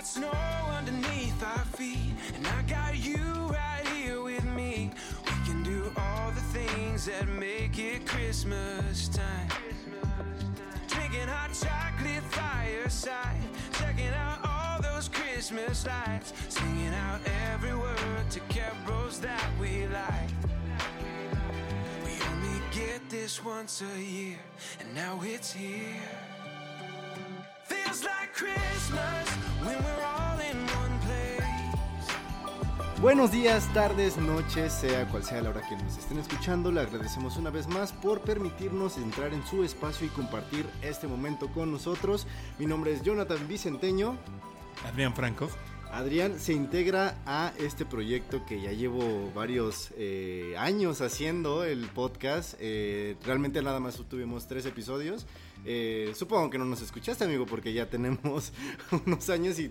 got snow underneath our feet, and I got you right here with me. We can do all the things that make it Christmas time. Drinking hot chocolate fireside, checking out all those Christmas lights, singing out every word to carols that we like. We only get this once a year, and now it's here. Feels like Christmas Buenos días, tardes, noches, sea cual sea la hora que nos estén escuchando, le agradecemos una vez más por permitirnos entrar en su espacio y compartir este momento con nosotros. Mi nombre es Jonathan Vicenteño. Adrián Franco. Adrián se integra a este proyecto que ya llevo varios eh, años haciendo, el podcast. Eh, realmente nada más tuvimos tres episodios. Eh, supongo que no nos escuchaste, amigo, porque ya tenemos unos años y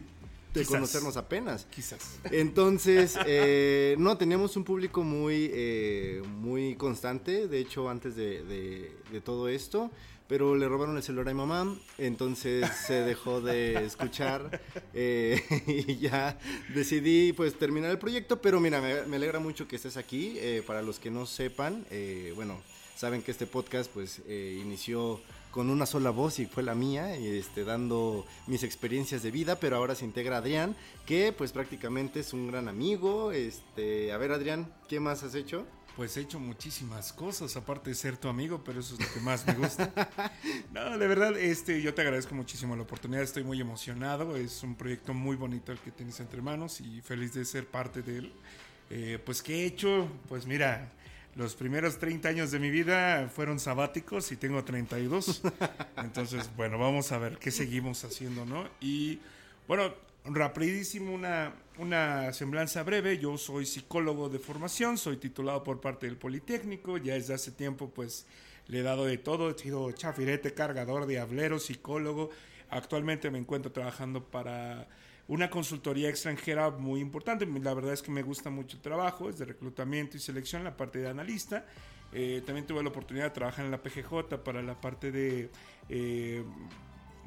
de Quizás. conocernos apenas. Quizás. Entonces, eh, no, teníamos un público muy, eh, muy constante, de hecho, antes de, de- de todo esto, pero le robaron el celular a mi mamá, entonces se dejó de escuchar eh, y ya decidí pues terminar el proyecto, pero mira, me, me alegra mucho que estés aquí, eh, para los que no sepan, eh, bueno, saben que este podcast pues eh, inició con una sola voz y fue la mía, este, dando mis experiencias de vida, pero ahora se integra Adrián, que pues prácticamente es un gran amigo. Este, a ver Adrián, ¿qué más has hecho? Pues he hecho muchísimas cosas, aparte de ser tu amigo, pero eso es lo que más me gusta. No, de verdad, este, yo te agradezco muchísimo la oportunidad, estoy muy emocionado, es un proyecto muy bonito el que tienes entre manos y feliz de ser parte de él. Eh, pues, ¿qué he hecho? Pues mira, los primeros 30 años de mi vida fueron sabáticos y tengo 32. Entonces, bueno, vamos a ver qué seguimos haciendo, ¿no? Y bueno, rapidísimo una, una semblanza breve. Yo soy psicólogo de formación, soy titulado por parte del Politécnico. Ya desde hace tiempo, pues, le he dado de todo. He sido chafirete, cargador, diablero, psicólogo. Actualmente me encuentro trabajando para una consultoría extranjera muy importante. La verdad es que me gusta mucho el trabajo, es de reclutamiento y selección, la parte de analista. Eh, también tuve la oportunidad de trabajar en la PGJ para la parte de eh,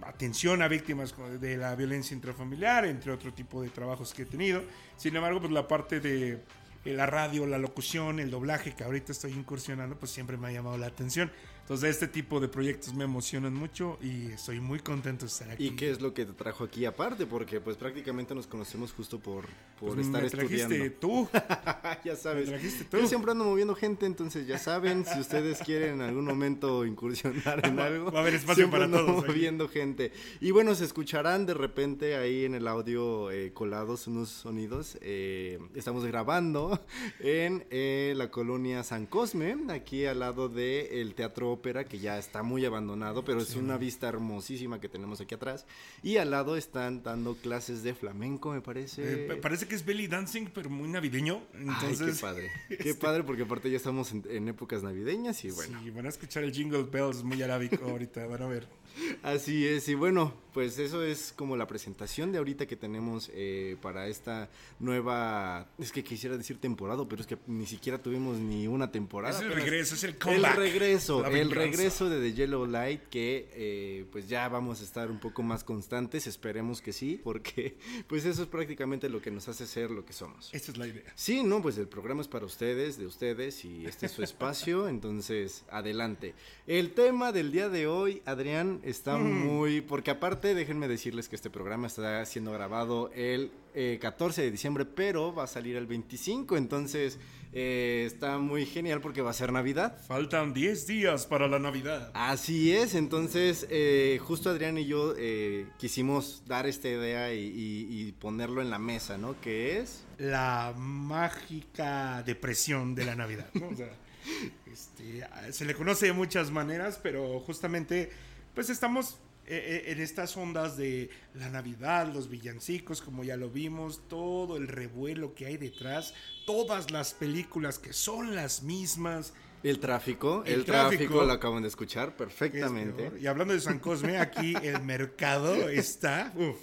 atención a víctimas de la violencia intrafamiliar, entre otro tipo de trabajos que he tenido. Sin embargo, pues la parte de eh, la radio, la locución, el doblaje, que ahorita estoy incursionando, pues siempre me ha llamado la atención. Entonces, este tipo de proyectos me emocionan mucho y estoy muy contento de estar aquí. ¿Y qué es lo que te trajo aquí aparte? Porque pues prácticamente nos conocemos justo por, por Pues estar me trajiste estudiando. tú. ya sabes. Me trajiste tú. Yo siempre ando moviendo gente, entonces ya saben, si ustedes quieren en algún momento incursionar en algo, va a haber espacio para ando todos aquí. moviendo gente. Y bueno, se escucharán de repente ahí en el audio eh, colados unos sonidos. Eh, estamos grabando en eh, la colonia San Cosme, aquí al lado del Teatro Ópera, que ya está muy abandonado, pero es una vista hermosísima que tenemos aquí atrás. Y al lado están dando clases de flamenco, me parece. Eh, pa- parece que es belly dancing, pero muy navideño. Entonces, Ay, qué padre. Qué padre, porque aparte ya estamos en, en épocas navideñas y bueno. Sí, van a escuchar el Jingle Bells muy arábico ahorita, van a ver. Así es, y bueno, pues eso es como la presentación de ahorita que tenemos eh, para esta nueva, es que quisiera decir temporada, pero es que ni siquiera tuvimos ni una temporada. Es el regreso, es el El comeback. regreso, La el regreso de The Yellow Light que eh, pues ya vamos a estar un poco más constantes, esperemos que sí, porque pues eso es prácticamente lo que nos hace ser lo que somos. Esta es la idea. Sí, no, pues el programa es para ustedes, de ustedes, y este es su espacio, entonces adelante. El tema del día de hoy, Adrián, está muy... Porque aparte, déjenme decirles que este programa está siendo grabado el eh, 14 de diciembre, pero va a salir el 25, entonces eh, está muy genial porque va a ser Navidad. Faltan 10 días para la Navidad. Así es, entonces eh, justo Adrián y yo eh, quisimos dar esta idea y, y- y ponerlo en la mesa, ¿no? Que es... La mágica depresión de la Navidad. ¿no? O sea, este, se le conoce de muchas maneras, pero justamente, pues estamos eh, eh, en estas ondas de la Navidad, los villancicos, como ya lo vimos, todo el revuelo que hay detrás, todas las películas que son las mismas, El tráfico, el, El tráfico, tráfico. lo acaban de escuchar Es perfectamente. Y hablando de San Cosme, aquí el mercado está. uf.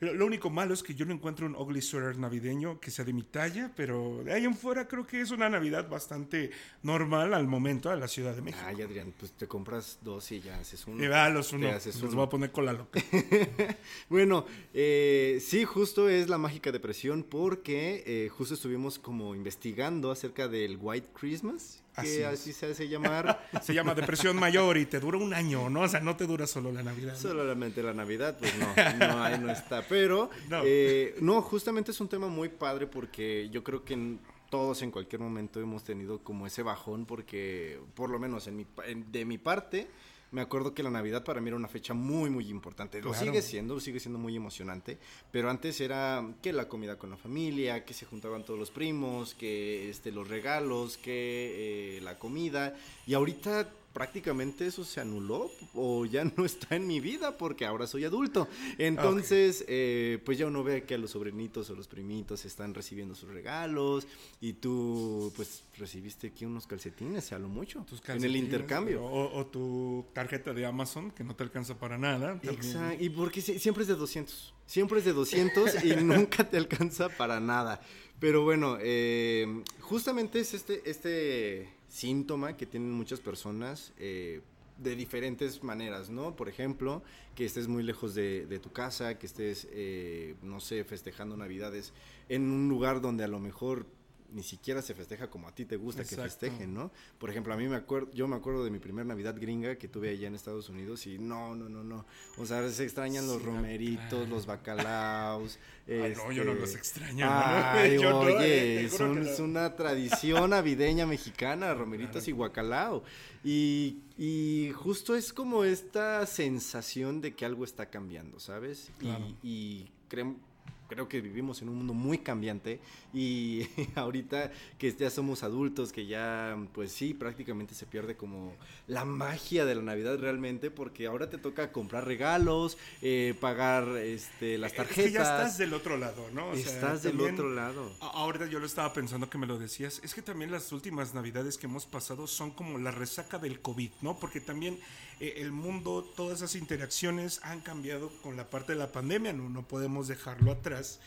Lo, único malo es que yo no encuentro un ugly sweater navideño que sea de mi talla, pero de ahí en fuera creo que es una Navidad bastante normal al momento a la Ciudad de México. Ay, Adrián, pues te compras dos y ya haces uno. Va, los uno. Te haces Los uno. voy a poner con la loca. Bueno, eh, sí, justo es la mágica depresión porque eh, justo estuvimos como investigando acerca del White Christmas, que Así se hace llamar. Se llama depresión mayor y te dura un año, ¿no? O sea, no te dura solo la Navidad. ¿no? Solamente la Navidad, pues no, no, ahí no está. Pero, No. eh, no, justamente es un tema muy padre porque yo creo que en- todos en cualquier momento hemos tenido como ese bajón porque, por lo menos en mi, en- de mi parte, me acuerdo que la Navidad para mí era una fecha muy, muy importante. Lo Claro. sigue siendo, sigue siendo muy emocionante, pero antes era que la comida con la familia, que se juntaban todos los primos, que este, los regalos, que eh, la comida, y ahorita prácticamente eso se anuló o ya no está en mi vida porque ahora soy adulto. Entonces, eh, pues ya uno ve que a los sobrinitos o los primitos están recibiendo sus regalos y tú pues recibiste aquí unos calcetines, a lo mucho, Tus en el intercambio. O, o tu tarjeta de Amazon que no te alcanza para nada. Exacto. Y porque sie- siempre es de 200. Siempre es de 200 y nunca te alcanza para nada. Pero bueno, eh, justamente es este, este síntoma que tienen muchas personas eh, de diferentes maneras, ¿no? Por ejemplo, que estés muy lejos de, de tu casa, que estés, eh, no sé, festejando Navidades en un lugar donde a lo mejor ni siquiera se festeja como a ti te gusta que festejen, ¿no? Por ejemplo, a mí me acuerdo, yo me acuerdo de mi primer Navidad gringa que tuve allá en Estados Unidos y no, no, no, no. O sea, se extrañan los romeritos, claro. los bacalaos. Ay, no, yo no este, los extraño. Ay, no, eh, oye, es, un- que no. es una tradición navideña mexicana, romeritos y guacalao. Y, y justo es como esta sensación de que algo está cambiando, ¿sabes? Y- Claro. Y, creo que vivimos en un mundo muy cambiante y ahorita que ya somos adultos, que ya, pues sí, prácticamente se pierde como la magia de la Navidad realmente, porque ahora te toca comprar regalos, eh, pagar este, las Es tarjetas. que ya estás del otro lado, ¿no? O sea, Estás del otro lado. Ahorita yo lo estaba pensando que me lo decías. Es que también las últimas navidades que hemos pasado son como la resaca del COVID, ¿no? Porque también eh, el mundo, todas esas interacciones han cambiado con la parte de la pandemia, no, no podemos dejarlo atrás.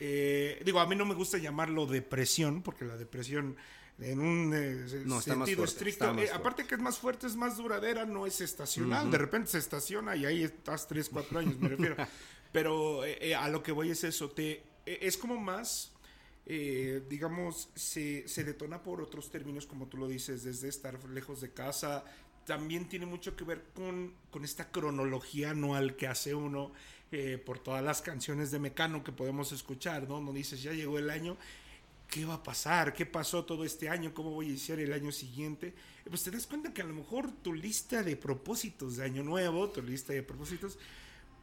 Eh, digo, a mí no me gusta llamarlo depresión, porque la depresión en un eh, No, sentido fuerte, estricto, eh, aparte que es más fuerte, es más duradera, no es estacional. De repente se estaciona y ahí estás 3, 4 años, me refiero. Pero eh, eh, a lo que voy es eso, te, eh, es como más, digamos, se, se detona por otros términos, como tú lo dices, desde estar lejos de casa. También tiene mucho que ver con, con esta cronología anual que hace uno eh, por todas las canciones de Mecano que podemos escuchar, ¿no? No dices, ya llegó el año, ¿qué va a pasar? ¿Qué pasó todo este año? ¿Cómo voy a iniciar el año siguiente? Pues te das cuenta que a lo mejor tu lista de propósitos de año nuevo, tu lista de propósitos,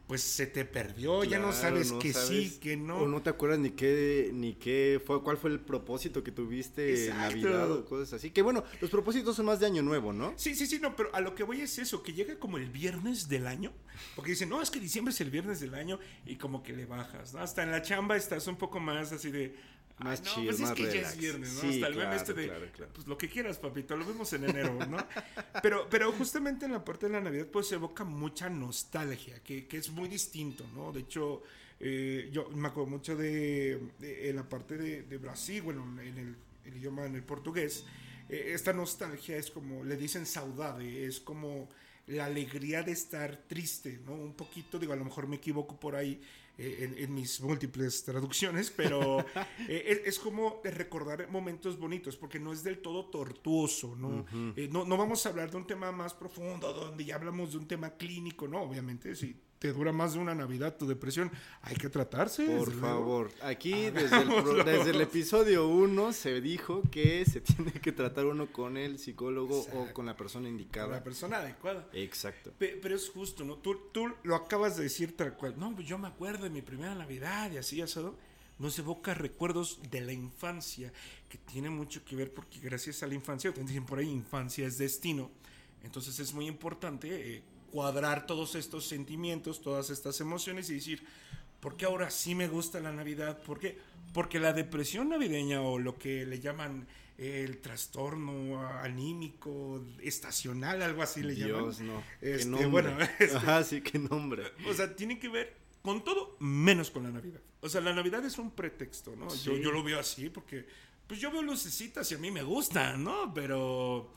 pues se te perdió, ya no sabes no que sí, que no. O no te acuerdas ni qué, ni qué fue, cuál fue el propósito que tuviste en. Navidad o cosas así. Que bueno, los propósitos son más de año nuevo, ¿no? Sí, sí, sí, no, pero a lo que voy es eso, que llega como el viernes del año, porque dicen, no, es que diciembre es el viernes del año y como que le bajas, ¿no? Hasta en la chamba estás un poco más así de... "Ay, Más no, chill, pues más es que ya relax". es viernes, ¿no? Sí, Hasta el claro, este de, claro, claro. pues lo que quieras, papito, lo vemos en enero, ¿no? pero, pero justamente en la parte de la Navidad, pues se evoca mucha nostalgia, que, que es muy distinto, ¿no? De hecho, eh, yo me acuerdo mucho de, de- en la parte de, de Brasil, bueno, en el, el idioma, en el portugués, eh, esta nostalgia es como, le dicen saudade, es como la alegría de estar triste, ¿no? Un poquito, digo, a lo mejor me equivoco por ahí en, en mis múltiples traducciones, pero eh, es, como recordar momentos bonitos, porque no es del todo tortuoso, ¿no? Eh, no, no vamos a hablar de un tema más profundo, donde ya hablamos de un tema clínico, ¿no? Obviamente, si te dura más de una Navidad tu depresión, hay que tratarse. Por luego. favor, aquí desde el, pro- Hagámoslo. desde el episodio 1 se dijo que se tiene que tratar uno con el psicólogo o con la persona Con indicada. la persona adecuada. Exacto. Pe- Pero es justo, ¿no? Tú, tú lo acabas de decir tal cual. No, pues yo me acuerdo de mi primera Navidad y así, asado. Nos evoca recuerdos de la infancia, que tiene mucho que ver porque gracias a la infancia, te dicen por ahí, infancia es destino. Entonces es muy importante eh, cuadrar todos estos sentimientos, todas estas emociones y decir, ¿por qué ahora sí me gusta la Navidad? ¿Por qué? Porque la depresión navideña o lo que le llaman el trastorno anímico estacional, algo así le llaman. Dios, no. Este, qué nombre. bueno, este, Ajá, sí, qué nombre. o sea, tiene que ver con todo menos con la Navidad. O sea, la Navidad es un pretexto, ¿no? Yo, yo lo veo así porque, pues yo veo lucecitas y a mí me gustan, ¿no? Pero,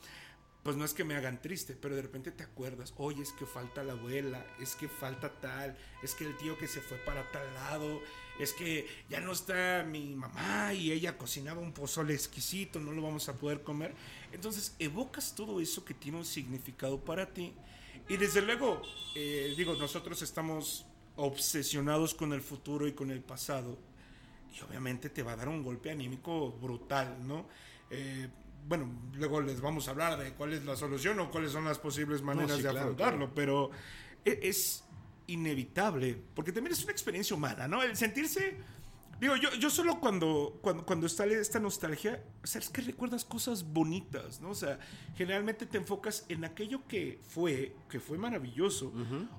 pues no es que me hagan triste, pero de repente te acuerdas, oye, es que falta la abuela, es que falta tal, es que el tío que se fue para tal lado, es que ya no está mi mamá y ella cocinaba un pozole exquisito, no lo vamos a poder comer. Entonces, evocas todo eso que tiene un significado para ti. Y desde luego, eh, digo, nosotros estamos obsesionados con el futuro y con el pasado. Y obviamente te va a dar un golpe anímico brutal, ¿no? Eh, bueno, luego les vamos a hablar de cuál es la solución o cuáles son las posibles maneras sí, de claro, afrontarlo, pero e- es inevitable, porque también es una experiencia humana, ¿no? El sentirse... Digo, yo, yo solo cuando, cuando, cuando está esta nostalgia, o sea, es que recuerdas cosas bonitas, ¿no? O sea, generalmente te enfocas en aquello que fue, que fue maravilloso.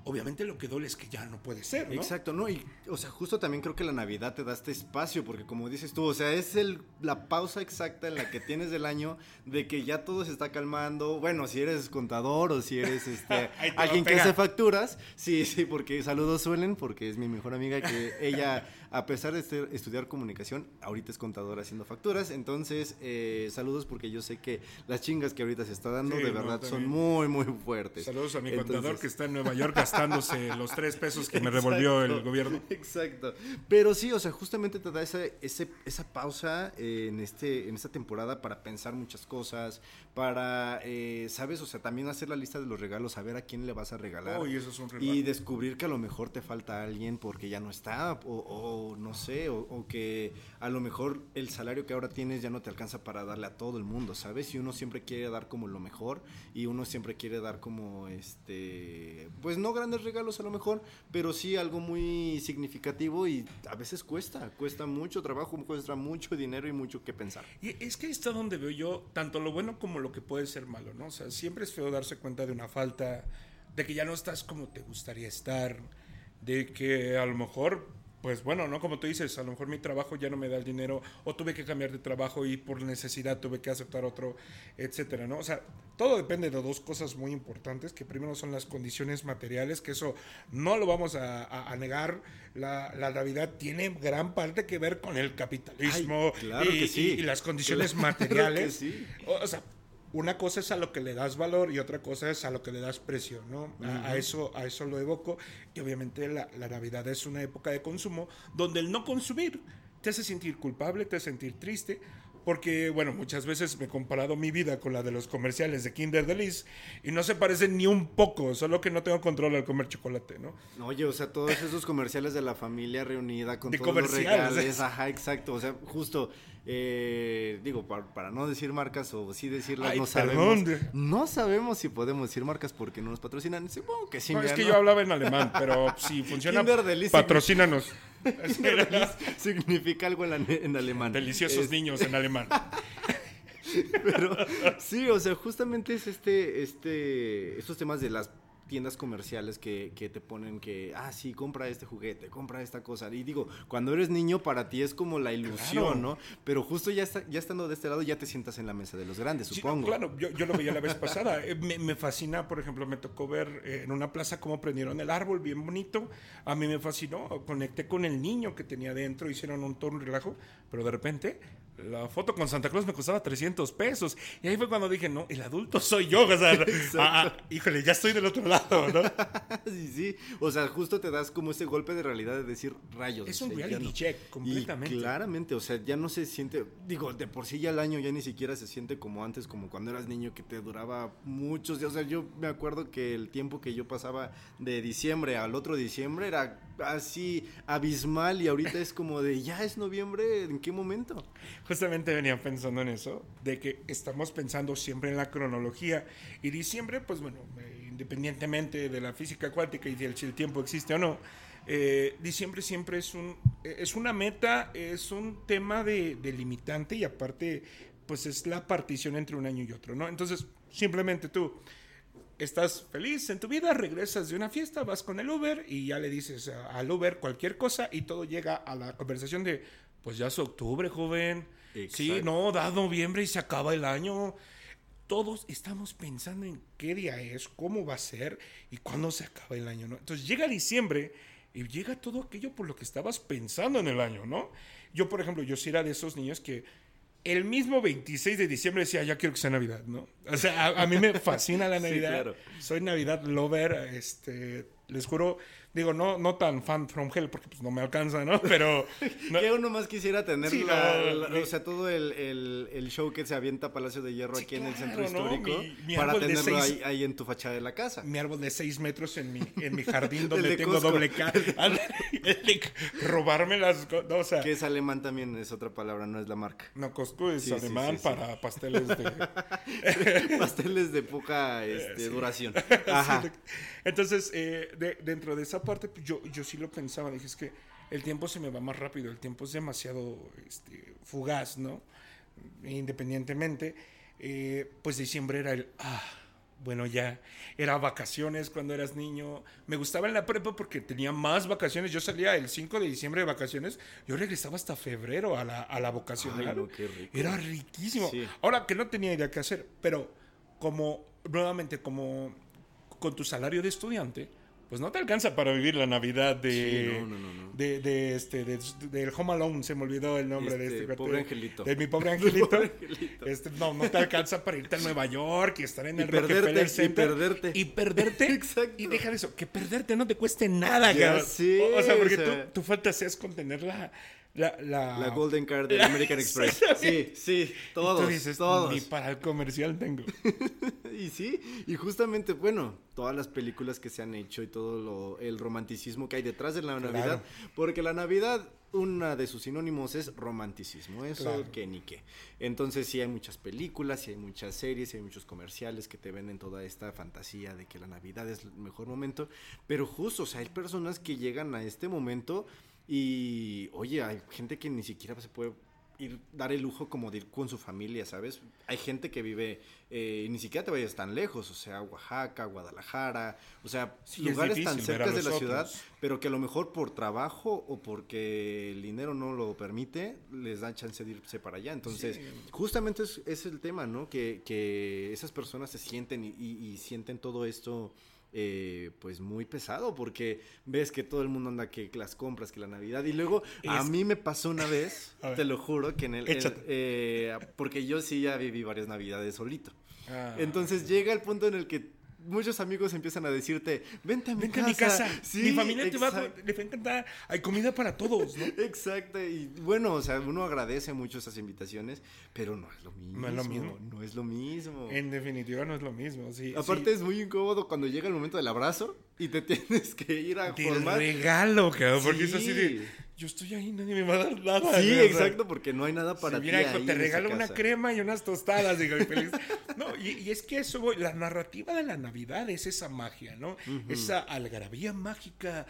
Obviamente lo que duele es que ya no puede ser, ¿no? Exacto, ¿no? Y, o sea, justo también creo que la Navidad te da este espacio, porque como dices tú, o sea, es el, la pausa exacta en la que tienes del año de que ya todo se está calmando. Bueno, si eres contador o si eres este, alguien que hace facturas, sí, sí, porque saludos suelen, porque es mi mejor amiga que ella, a pesar de estudiar comunicación, ahorita es contadora haciendo facturas. Entonces, eh, saludos porque yo sé que las chingas que ahorita se está dando Sí, de no, verdad son muy, muy fuertes. Saludos a mi Entonces- contador que está en Nueva York gastándose los tres pesos que me revolvió el gobierno. Exacto. Pero sí, o sea, justamente te da esa, ese- esa pausa eh, en, este, en esta temporada para pensar muchas cosas, para, eh, ¿sabes? O sea, también hacer la lista de los regalos, saber a quién le vas a regalar. Uy, eso es un y descubrir que a lo mejor te falta alguien porque ya no está, o, o no sé, o, que a lo mejor el salario que ahora tienes ya no te alcanza para darle a todo el mundo, ¿sabes? Y uno siempre quiere dar como lo mejor y uno siempre quiere dar como, este, pues no grandes regalos a lo mejor, pero sí algo muy significativo y a veces cuesta, cuesta mucho trabajo, cuesta mucho dinero y mucho que pensar. Y es que ahí está donde veo yo tanto lo bueno como lo que puede ser malo, ¿no? O sea, siempre es feo darse cuenta de una falta, de que ya no estás como te gustaría estar, de que a lo mejor, pues bueno, ¿no? Como tú dices, a lo mejor mi trabajo ya no me da el dinero, o tuve que cambiar de trabajo y por necesidad tuve que aceptar otro, etcétera, ¿no? O sea, todo depende de dos cosas muy importantes, que primero son las condiciones materiales, que eso no lo vamos a, a- a negar. La, la Navidad tiene gran parte que ver con el capitalismo Ay, claro y, que sí. y- y las condiciones Claro materiales. que sí. O, o sea, una cosa es a lo que le das valor y otra cosa es a lo que le das precio, ¿no? A, a eso, a eso lo evoco. Y obviamente la, la Navidad es una época de consumo donde el no consumir te hace sentir culpable, te hace sentir triste. Porque, bueno, muchas veces me he comparado mi vida con la de los comerciales de Kinder Delice y no se parecen ni un poco, solo que no tengo control al comer chocolate, ¿no? Oye, o sea, todos esos comerciales de la familia reunida con De todos los regales, ajá, exacto, o sea, justo, eh, digo, para, para no decir marcas o sí decirlas, Ay, no perdón. sabemos, no sabemos si podemos decir marcas porque no nos patrocinan, supongo que sí, No, es que ¿no? yo hablaba en alemán, pero si funciona, Kinder patrocínanos. Significa algo en, la- en alemán. Deliciosos Es- niños en alemán. Pero sí, o sea, justamente es este, este, estos temas de las tiendas comerciales que, que te ponen que, ah, sí, compra este juguete, compra esta cosa. Y digo, cuando eres niño para ti es como la ilusión, Claro. ¿no? Pero justo ya, está, ya estando de este lado ya te sientas en la mesa de los grandes, Sí, supongo. claro, yo, yo lo veía la vez pasada. Eh, Me, me fascina, por ejemplo, me tocó ver eh, en una plaza cómo prendieron el árbol, bien bonito. A mí me fascinó. Conecté con el niño que tenía dentro, hicieron un tono relajo, pero de repente la foto con Santa Claus me costaba 300 pesos. Y ahí fue cuando dije, no, el adulto soy yo. O sea, ah, híjole, ya estoy del otro lado, ¿no? sí, sí. O sea, justo te das como ese golpe de realidad de decir rayos. Es un reality no- check, completamente. Y claramente, o sea, ya no se siente, digo, de por sí ya el año ya ni siquiera se siente como antes, como cuando eras niño que te duraba muchos días. O sea, yo me acuerdo que el tiempo que yo pasaba de diciembre al otro diciembre era así abismal y ahorita es como de, ya es noviembre, ¿en qué momento? Justamente venía pensando en eso, de que estamos pensando siempre en la cronología. Y diciembre, pues bueno, eh, independientemente de la física cuántica y si el tiempo existe o no, eh, diciembre siempre es, un, es una meta, es un tema de, de limitante y aparte, pues es la partición entre un año y otro, ¿no? Entonces, simplemente tú, estás feliz en tu vida, regresas de una fiesta, vas con el Uber y ya le dices al Uber cualquier cosa y todo llega a la conversación de, pues ya es octubre, joven. Sí, no, da noviembre y se acaba el año. Todos estamos pensando en qué día es, cómo va a ser y cuándo se acaba el año, ¿no? Entonces llega diciembre y llega todo aquello por lo que estabas pensando en el año, ¿no? Yo, por ejemplo, yo sí era de esos niños que el mismo 26 de diciembre decía, ya quiero que sea Navidad, ¿no? O sea, a, a mí me fascina la Sí, Navidad. claro. Soy Navidad lover, este, les juro, digo, no, no tan fan from hell porque pues no me alcanza, ¿no? Pero... no- Que uno más quisiera tener Sí, la- no, la- mi- o sea, todo el, el- el show que se avienta Palacio de Hierro Sí, aquí en el centro ¿no? histórico Mi- mi para tenerlo seis- ahí, ahí en tu fachada de la casa. mi árbol de 6 metros en mi, en mi jardín donde de tengo doble de robarme las cosas. O sea, Que es alemán también, es otra palabra, no es la marca. no, Costco es Sí, alemán para pasteles de... Pasteles de poca este, duración. Ajá. Entonces, eh, de- dentro de esa parte, pues, yo, yo sí lo pensaba. Dije, es que el tiempo se me va más rápido, el tiempo es demasiado este, fugaz, ¿no? Independientemente, eh, pues diciembre era el, ah, bueno, ya, era vacaciones cuando eras niño. Me gustaba en la prepa porque tenía más vacaciones. Yo salía el 5 de diciembre de vacaciones, yo regresaba hasta febrero a la, a la vocacional. Ay, no, qué rico. Era riquísimo. Sí. Ahora que no tenía idea qué hacer, pero como, nuevamente, como con tu salario de estudiante, pues no te alcanza para vivir la Navidad de. Sí, no, no, no, no. De, de este, de- del Home Alone, se me olvidó el nombre de Este, este. pobre angelito. De mi pobre angelito. Pobre angelito. Este, no, no te alcanza para irte a Nueva York y estar en Y el perderte, Rockefeller y perderte. Y perderte. Exacto. Y deja de eso, que perderte no te cueste nada, Ya sé, o, o sea, porque o sea. tu fantasía es contener la. La, la, La Golden Card de La- American Express. Sí, sí, todos. Ni para el comercial tengo. Y sí, y justamente, bueno, todas las películas que se han hecho y todo lo, el romanticismo que hay detrás de la Claro. Navidad, porque la Navidad, una de sus sinónimos es romanticismo, eso Claro. que ni qué. Entonces sí hay muchas películas, sí hay muchas series, sí hay muchos comerciales que te venden toda esta fantasía de que la Navidad es el mejor momento, pero justo, o sea, hay personas que llegan a este momento y, oye, hay gente que ni siquiera se puede ir dar el lujo como de ir con su familia, ¿sabes? Hay gente que vive, eh, y ni siquiera te vayas tan lejos, o sea, Oaxaca, Guadalajara, o sea, Sí, lugares tan cerca de la ciudad, pero que a lo mejor por trabajo o porque el dinero no lo permite, les dan chance de irse para allá. Entonces, Sí. justamente es, es el tema, ¿no? Que, que esas personas se sienten y, y- y sienten todo esto. Eh, pues muy pesado porque ves que todo el mundo anda que las compras que la navidad y luego a mí me pasó una vez te lo juro que en el, Échate. eh, porque yo sí ya viví varias navidades solito Ah. entonces llega el punto en el que muchos amigos empiezan a decirte vente a mi Vente casa a mi casa. Sí, mi familia te va, le va a encantar. Hay comida para todos, ¿no? Exacto, y bueno, o sea, uno agradece mucho esas invitaciones, pero no es lo mismo. No es lo mismo. No es lo mismo. En definitiva no es lo mismo. Sí, Aparte sí. es muy incómodo cuando llega el momento del abrazo y te tienes que ir a Del formar. regalo, cabrón. Porque es así de. Sí. Yo estoy ahí, nadie me va a dar nada. Sí, güey, o sea, exacto, porque no hay nada para si ti. mira, hijo, te regalo una crema y unas tostadas, digo, y feliz. No, y, y es que eso, voy, la narrativa de la Navidad es esa magia, ¿no? Esa algarabía mágica.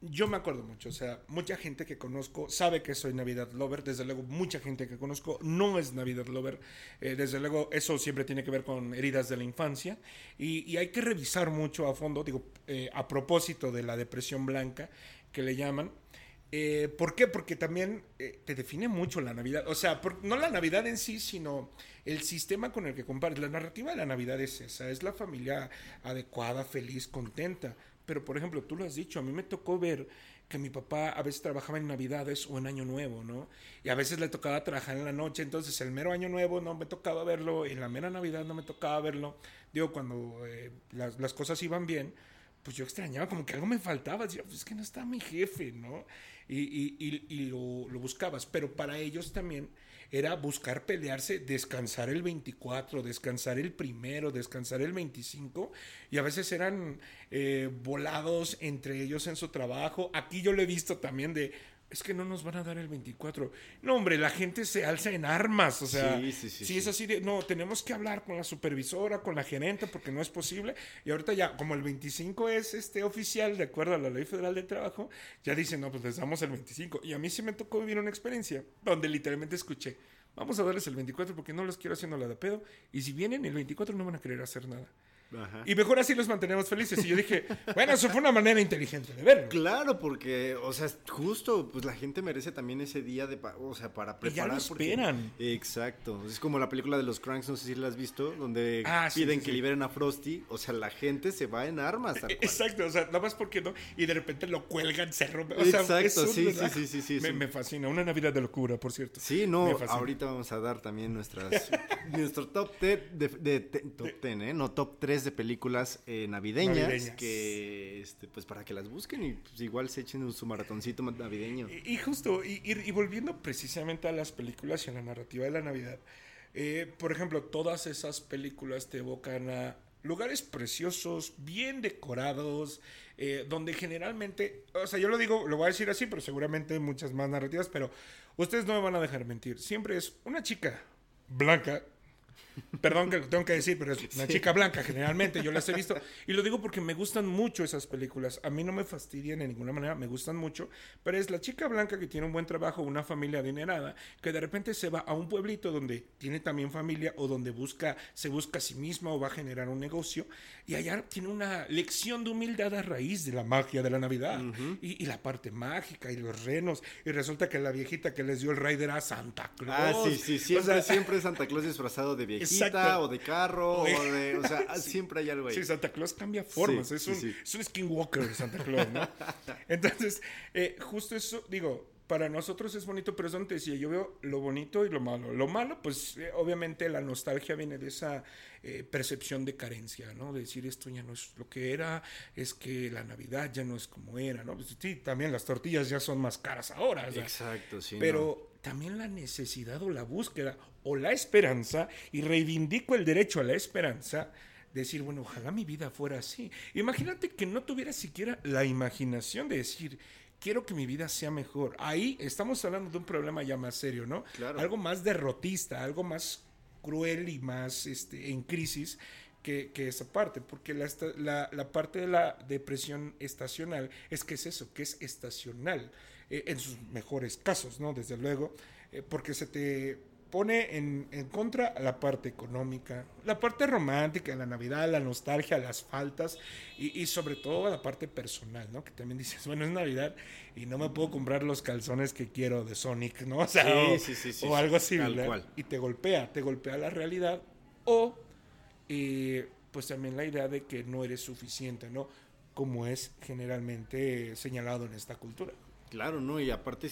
Yo me acuerdo mucho, o sea, mucha gente que conozco sabe que soy Navidad Lover, desde luego mucha gente que conozco no es Navidad Lover, eh, desde luego eso siempre tiene que ver con heridas de la infancia y, y hay que revisar mucho a fondo, digo, eh, a propósito de la depresión blanca que le llaman, eh, ¿Por qué? Porque también eh, te define mucho la Navidad. O sea, por- no la Navidad en sí, sino el sistema con el que compares. La narrativa de la Navidad es esa, es la familia adecuada, feliz, contenta. Pero, por ejemplo, tú lo has dicho, a mí me tocó ver que mi papá a veces trabajaba en Navidades o en Año Nuevo, ¿no? Y a veces le tocaba trabajar en la noche, entonces el mero Año Nuevo no me tocaba verlo, en la mera Navidad no me tocaba verlo. Digo, cuando eh, las, las cosas iban bien, pues yo extrañaba, como que algo me faltaba, decía, pues es que no está mi jefe, ¿no? Y, y, y, y lo, lo buscabas, pero para ellos también era buscar pelearse, descansar el 24, descansar el primero, descansar el 25, y a veces eran eh, volados entre ellos en su trabajo. Aquí yo lo he visto también de, es que no nos van a dar el 24. No, hombre, la gente se alza en armas, o sea, Sí, sí, sí, si es así de, no, tenemos que hablar con la supervisora, con la gerente, porque no es posible. Y ahorita ya, como el 25 es este oficial, de acuerdo a la Ley Federal de Trabajo, ya dicen, no, pues les damos el 25. Y a mí sí me tocó vivir una experiencia donde literalmente escuché, vamos a darles el 24 porque no los quiero haciendo la de pedo. Y si vienen el 24 no van a querer hacer nada. Ajá. Y mejor así los mantenemos felices. Y yo dije, bueno, eso fue una manera inteligente de verlo. Claro, porque, o sea, justo, pues la gente merece también ese día de, o sea, para Y ya preparar. lo porque- esperan. Exacto. Es como la película de los Cranks, no sé si la has visto, donde Ah, sí, piden sí, que sí. liberen a Frosty. O sea, la gente se va en armas. tal cual. Exacto, o sea, nada más porque no. Y de repente lo cuelgan, se rompe. O sea, Exacto, es un sí, sí, sí, sí, sí, Me, sí. me fascina. Una Navidad de locura, por cierto. Sí, no, ahorita vamos a dar también nuestras nuestro top 10 de, de- de- top 10, ¿eh? No, top 3 de películas eh, navideñas, Navideñas. que este pues para que las busquen y pues, igual se echen su maratoncito navideño. Y, y justo, y, y- y volviendo precisamente a las películas y a la narrativa de la Navidad, eh, por ejemplo, todas esas películas te evocan a lugares preciosos, bien decorados, eh, donde generalmente, o sea, yo lo digo, lo voy a decir así, pero seguramente hay muchas más narrativas, pero ustedes no me van a dejar mentir. Siempre es una chica blanca. Perdón que lo tengo que decir, pero es una chica blanca generalmente, yo las he visto. Y lo digo porque me gustan mucho esas películas. A mí no me fastidian de ninguna manera, me gustan mucho. Pero es la chica blanca que tiene un buen trabajo, una familia adinerada, que de repente se va a un pueblito donde tiene también familia o donde busca, se busca a sí misma o va a generar un negocio. Y allá tiene una lección de humildad a raíz de la magia de la Navidad. y, y la parte mágica y los renos. Y resulta que la viejita que les dio el ride era Santa Claus. Ah, sí, sí, O siempre, sea, siempre Santa Claus disfrazado de viejita Exacto. o de carro o de, o sea, siempre hay algo ahí. Sí, Santa Claus cambia formas. Sí, es, sí, un, sí. es un skinwalker Santa Claus, ¿no? Entonces, eh, justo eso, digo, para nosotros es bonito, pero es donde te decía, yo veo lo bonito y lo malo. Lo malo, pues eh, obviamente la nostalgia viene de esa eh, percepción de carencia, ¿no? De decir esto ya no es lo que era, es que la Navidad ya no es como era, ¿no? Pues sí, también las tortillas ya son más caras ahora. Exacto, sí. pero también la necesidad o la búsqueda o la esperanza, y reivindico el derecho a la esperanza, decir, bueno, ojalá mi vida fuera así. Imagínate que no tuviera siquiera la imaginación de decir, quiero que mi vida sea mejor. Ahí estamos hablando de un problema ya más serio, ¿no? Claro. Algo más derrotista, algo más cruel y más este, en crisis. Que, que esa parte, porque la, la parte de la depresión estacional es que es eso, que es estacional, eh, en sus mejores casos, ¿no? Desde luego, eh, porque se te pone en, en contra la parte económica, la parte romántica, la Navidad, la nostalgia, las faltas y, y sobre todo la parte personal, ¿no? Que también dices, bueno, es Navidad y no me puedo comprar los calzones que quiero de Sonic, ¿no? O sea, Sí, o, sí, sí, sí, o algo cual. Y te golpea, te golpea la realidad o eh, pues también la idea de que no eres suficiente, ¿no? Como es generalmente señalado en esta cultura. Claro, ¿no? Y aparte,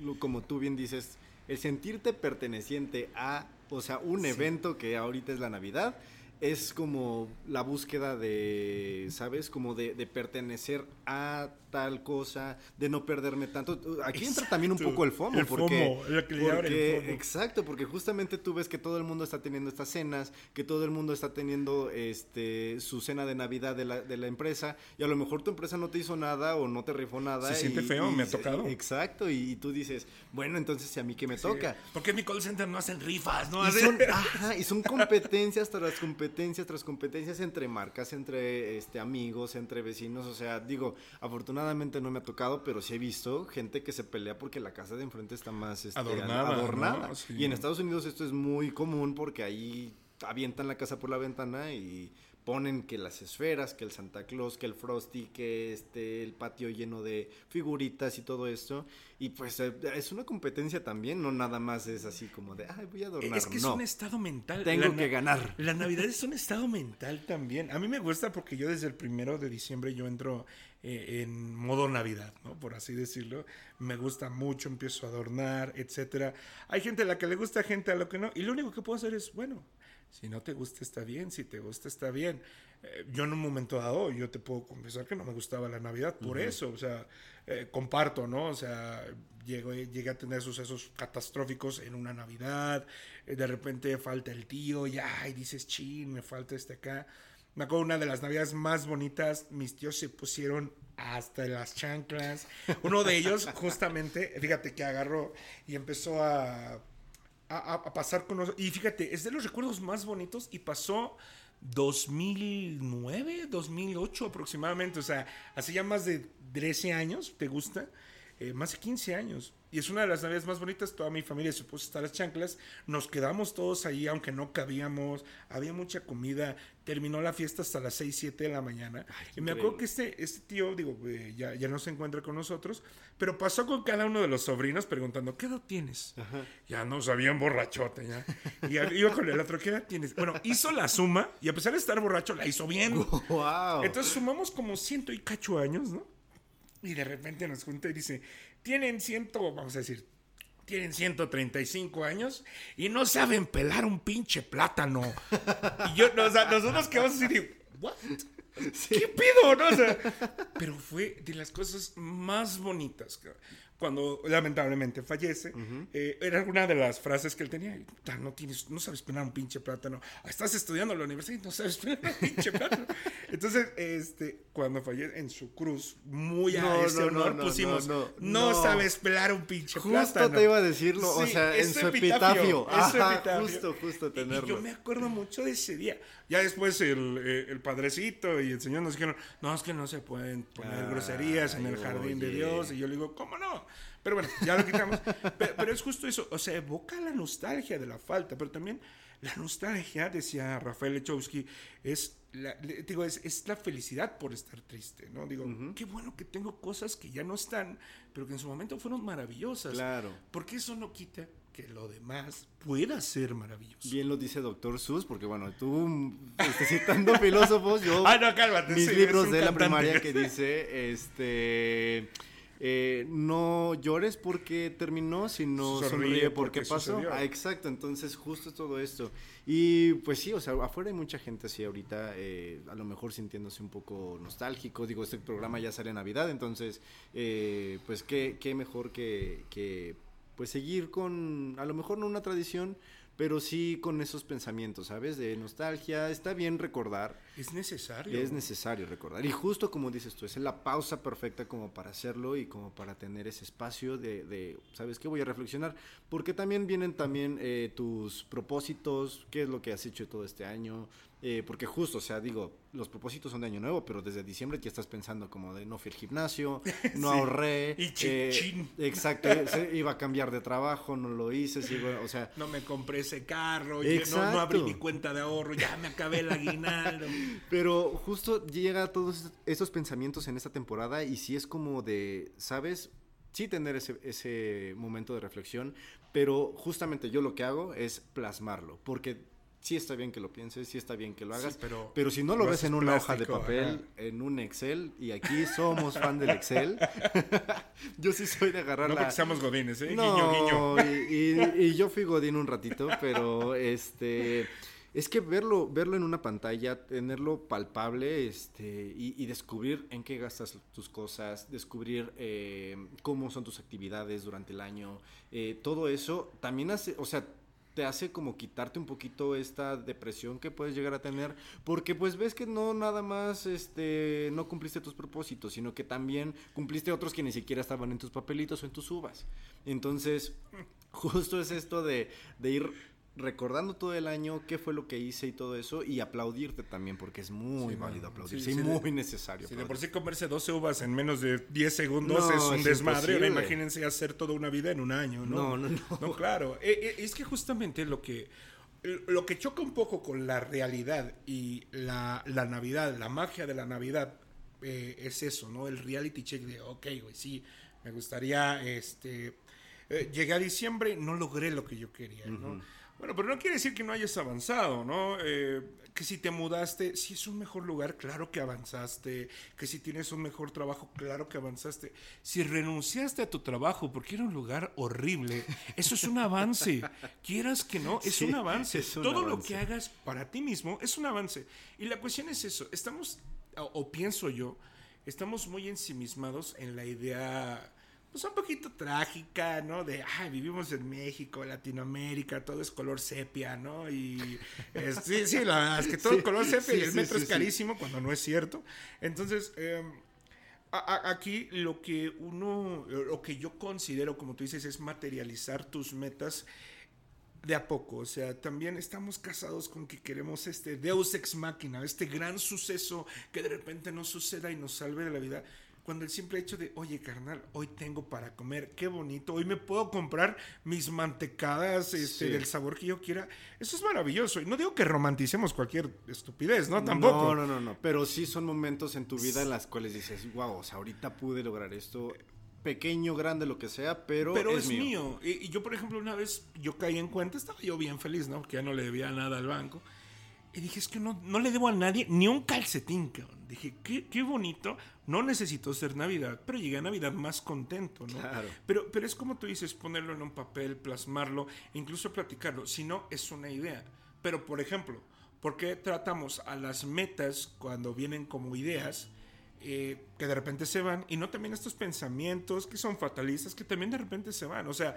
lo- como tú bien dices, el sentirte perteneciente a, o sea, un evento que ahorita es la Navidad, es como la búsqueda de, ¿sabes? Como de, de pertenecer a tal cosa, de no perderme tanto. Aquí entra también un poco el FOMO, El porque, FOMO, lo que le llaman el porque- FOMO. exacto, porque justamente tú ves que todo el mundo está teniendo estas cenas, que todo el mundo está teniendo este su cena de Navidad de la, de la empresa, y a lo mejor tu empresa no te hizo nada o no te rifó nada. Se siente feo, y me ha tocado. Exacto, y, y tú dices, bueno, entonces a mí que me toca. Porque en mi call center no hacen rifas, ¿no? Son, ajá, y son competencias tras competencias tras competencias entre marcas, entre este amigos, entre vecinos. O sea, digo, afortunadamente no me ha tocado, pero sí he visto gente que se pelea porque la casa de enfrente está más este, Adornada, adornada. ¿no? Sí. Y en Estados Unidos esto es muy común porque ahí avientan la casa por la ventana y ponen que las esferas, que el Santa Claus, que el Frosty, que este el patio lleno de figuritas y todo esto. Y pues eh, es una competencia también, no nada más es así como de, ay, voy a adornar. Es que es un estado mental. Tengo La que na- ganar. La Navidad es un estado mental también. A mí me gusta porque yo desde el primero de diciembre yo entro eh, en modo Navidad, ¿no? Por así decirlo. Me gusta mucho, empiezo a adornar, etcétera. Hay gente a la que le gusta, gente a la que no. Y lo único que puedo hacer es, bueno, si no te gusta está bien, si te gusta está bien. Eh, yo en un momento dado, yo te puedo confesar que no me gustaba la Navidad por eso, o sea, eh, comparto, ¿no? O sea, llegué, llegué a tener sucesos catastróficos en una Navidad, eh, de repente falta el tío, y ay, dices, chin, me falta este acá. Me acuerdo una de las navidades más bonitas, mis tíos se pusieron hasta las chanclas. Uno de ellos, justamente, fíjate que agarró y empezó a, a, pasar con nosotros. Y fíjate, es de los recuerdos más bonitos y pasó 2009, 2008 aproximadamente. O sea, hace ya más de 13 años, ¿te gusta? Eh, más de 15 años. Y es una de las navidades más bonitas. Toda mi familia se puso hasta las chanclas. Nos quedamos todos ahí, aunque no cabíamos. Había mucha comida. Terminó la fiesta hasta las 6, 7 de la mañana. y me acuerdo que este, este tío, digo, eh, ya, ya no se encuentra con nosotros, pero pasó con cada uno de los sobrinos preguntando, ¿qué edad tienes? Ya no sabían borrachote, ya. Y iba con el otro, ¿qué edad tienes? Bueno, hizo la suma y a pesar de estar borracho, la hizo bien. Wow. Entonces sumamos como ciento y cacho años, ¿no? Y de repente nos junta y dice, tienen ciento, vamos a decir, tienen 135 años y no saben pelar un pinche plátano. Y yo, o sea, nosotros que vamos a decir, ¿what? ¿Qué pido? ¿No? O sea, pero fue de las cosas más bonitas. cabrón. Cuando lamentablemente fallece, eh, era una de las frases que él tenía. "Puta, No, tienes, no sabes pelar un pinche plátano. Ah, Estás estudiando en la universidad y no sabes pelar un pinche plátano. Entonces, este, cuando fallece en su cruz, muy a ese no, no, honor no, pusimos, no, sabes pelar un pinche Justo plátano. te iba a decirlo, o sea, en su epitafio. Ajá, epitafio. justo, justo Y- Y tenerlo. yo me acuerdo mucho de ese día. Ya después el, eh, el padrecito y el señor nos dijeron, no, es que no se pueden poner groserías en el jardín de. Dios. Y yo le digo, ¿cómo no? Pero bueno, ya lo quitamos. pero, pero es justo eso, o sea, evoca la nostalgia de la falta, pero también la nostalgia, decía Rafael Lechowski, es la, digo, es, es la felicidad por estar triste, ¿no? Digo, qué bueno que tengo cosas que ya no están, pero que en su momento fueron maravillosas. Claro. Porque eso no quita que lo demás pueda ser maravilloso. Bien lo dice Doctor Sus, porque bueno, tú este, citando filósofos, yo Ah, no, cálmate. mis sí, libros de la primaria que dice, este, eh, no llores porque terminó, sino Sonríe sonríe, porque porque, pasó. sucedió. Ah, exacto, entonces justo todo esto. Y pues sí, o sea, afuera hay mucha gente así ahorita, eh, a lo mejor sintiéndose un poco nostálgico. Digo, este programa ya sale en Navidad, entonces, eh, pues qué, qué mejor que, que pues seguir con, a lo mejor no una tradición, pero sí con esos pensamientos, ¿sabes? De nostalgia, está bien recordar. Es necesario. Es necesario recordar. Y justo como dices tú, es la pausa perfecta como para hacerlo y como para tener ese espacio de, de, ¿sabes qué? Voy a reflexionar. Porque también vienen también eh, tus propósitos, qué es lo que has hecho todo este año. Eh, porque justo, o sea, digo, los propósitos son de año nuevo, pero desde diciembre ya estás pensando como de no fui al gimnasio, no Sí. ahorré. Y chin, eh, chin. Exacto, se- iba a cambiar de trabajo, no lo hice, sigo- o sea, No me compré ese carro, no, no Exacto. abrí mi cuenta de ahorro, ya me acabé el aguinaldo. Pero justo llega todos esos pensamientos en esta temporada y sí es como de, ¿sabes? Sí tener ese, ese momento de reflexión, pero justamente yo lo que hago es plasmarlo, porque sí está bien que lo pienses, sí está bien que lo hagas, Sí, pero pero, si no lo ves en una hoja de papel, en un Excel, y aquí somos fan del Excel, yo sí soy de agarrar No la... porque seamos godines, ¿eh? No, Guiño, guiño. Y, y- y yo fui Godín un ratito, pero este es que verlo, verlo en una pantalla, tenerlo palpable, este, y, y descubrir en qué gastas tus cosas, descubrir eh, cómo son tus actividades durante el año, eh, todo eso también hace, o sea, te hace como quitarte un poquito esta depresión que puedes llegar a tener, porque pues ves que no nada más este no cumpliste tus propósitos, sino que también cumpliste otros que ni siquiera estaban en tus papelitos o en tus uvas. Entonces, justo es esto de, de ir recordando todo el año qué fue lo que hice y todo eso y aplaudirte también porque es muy Sí, válido aplaudirse sí, y muy de- necesario. Si de por sí comerse 12 uvas en menos de 10 segundos No, es un es desmadre, ahora imagínense hacer toda una vida en un año, ¿no? No, no, no. No, claro. Eh, eh, es que justamente lo que, lo que choca un poco con la realidad y la, la Navidad, la magia de la Navidad, eh, es eso, ¿no? El reality check de, ok, güey, sí, me gustaría, este, eh, llegué a diciembre, no logré lo que yo quería, ¿no? Bueno, pero no quiere decir que no hayas avanzado, ¿no? Eh, que si te mudaste, si es un mejor lugar, claro que avanzaste. Que si tienes un mejor trabajo, claro que avanzaste. Si renunciaste a tu trabajo porque era un lugar horrible, eso es un avance. Quieras que no, es Sí, un avance. es un Todo lo que hagas para ti mismo es un avance. Y la cuestión es eso. Estamos, o, o pienso yo, estamos muy ensimismados en la idea pues un poquito trágica, ¿no? De, ay, vivimos en México, Latinoamérica, todo es color sepia, ¿no? Y eh, sí, sí, la verdad es que todo Sí, es color sepia sí, y el metro sí, es carísimo cuando no es cierto. Entonces, eh, a- a- aquí lo que uno, lo que yo considero, como tú dices, es materializar tus metas de a poco, o sea, también estamos casados con que queremos este Deus ex machina, este gran suceso que de repente nos suceda y nos salve de la vida. Cuando el simple hecho de, oye, carnal, hoy tengo para comer, qué bonito, hoy me puedo comprar mis mantecadas este, Sí. del sabor que yo quiera, eso es maravilloso. Y no digo que romanticemos cualquier estupidez, ¿no? Tampoco. No, no, no, no. Pero sí son momentos en tu vida en las cuales dices, wow, o sea, ahorita pude lograr esto. Pequeño, grande, lo que sea, pero, Pero es, es, mío. mío. Y, y yo, por ejemplo, una vez yo caí en cuenta, estaba yo bien feliz, ¿no? Porque ya no le debía nada al banco. Y dije, es que no, no le debo a nadie ni un calcetín, cabrón. Dije, qué, qué bonito. No necesito ser Navidad, pero llegué a Navidad más contento, ¿no? Claro. Pero, pero es como tú dices, ponerlo en un papel, plasmarlo, e incluso platicarlo. Si no, es una idea. Pero, por ejemplo, ¿por qué tratamos a las metas cuando vienen como ideas? eh, que de repente se van y no también estos pensamientos que son fatalistas que también de repente se van. O sea,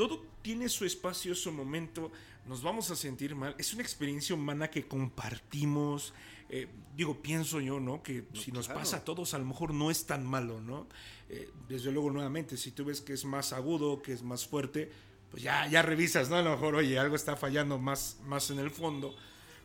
todo tiene su espacio, su momento, nos vamos a sentir mal. Es una experiencia humana que compartimos. eh, digo, pienso yo, ¿no? Que si nos claro. pasa a todos, a lo mejor no es tan malo, ¿no? Eh, desde luego, nuevamente, si tú ves que es más agudo, que es más fuerte, pues ya, ya revisas, ¿no? A lo mejor, oye, algo está fallando más, más en el fondo.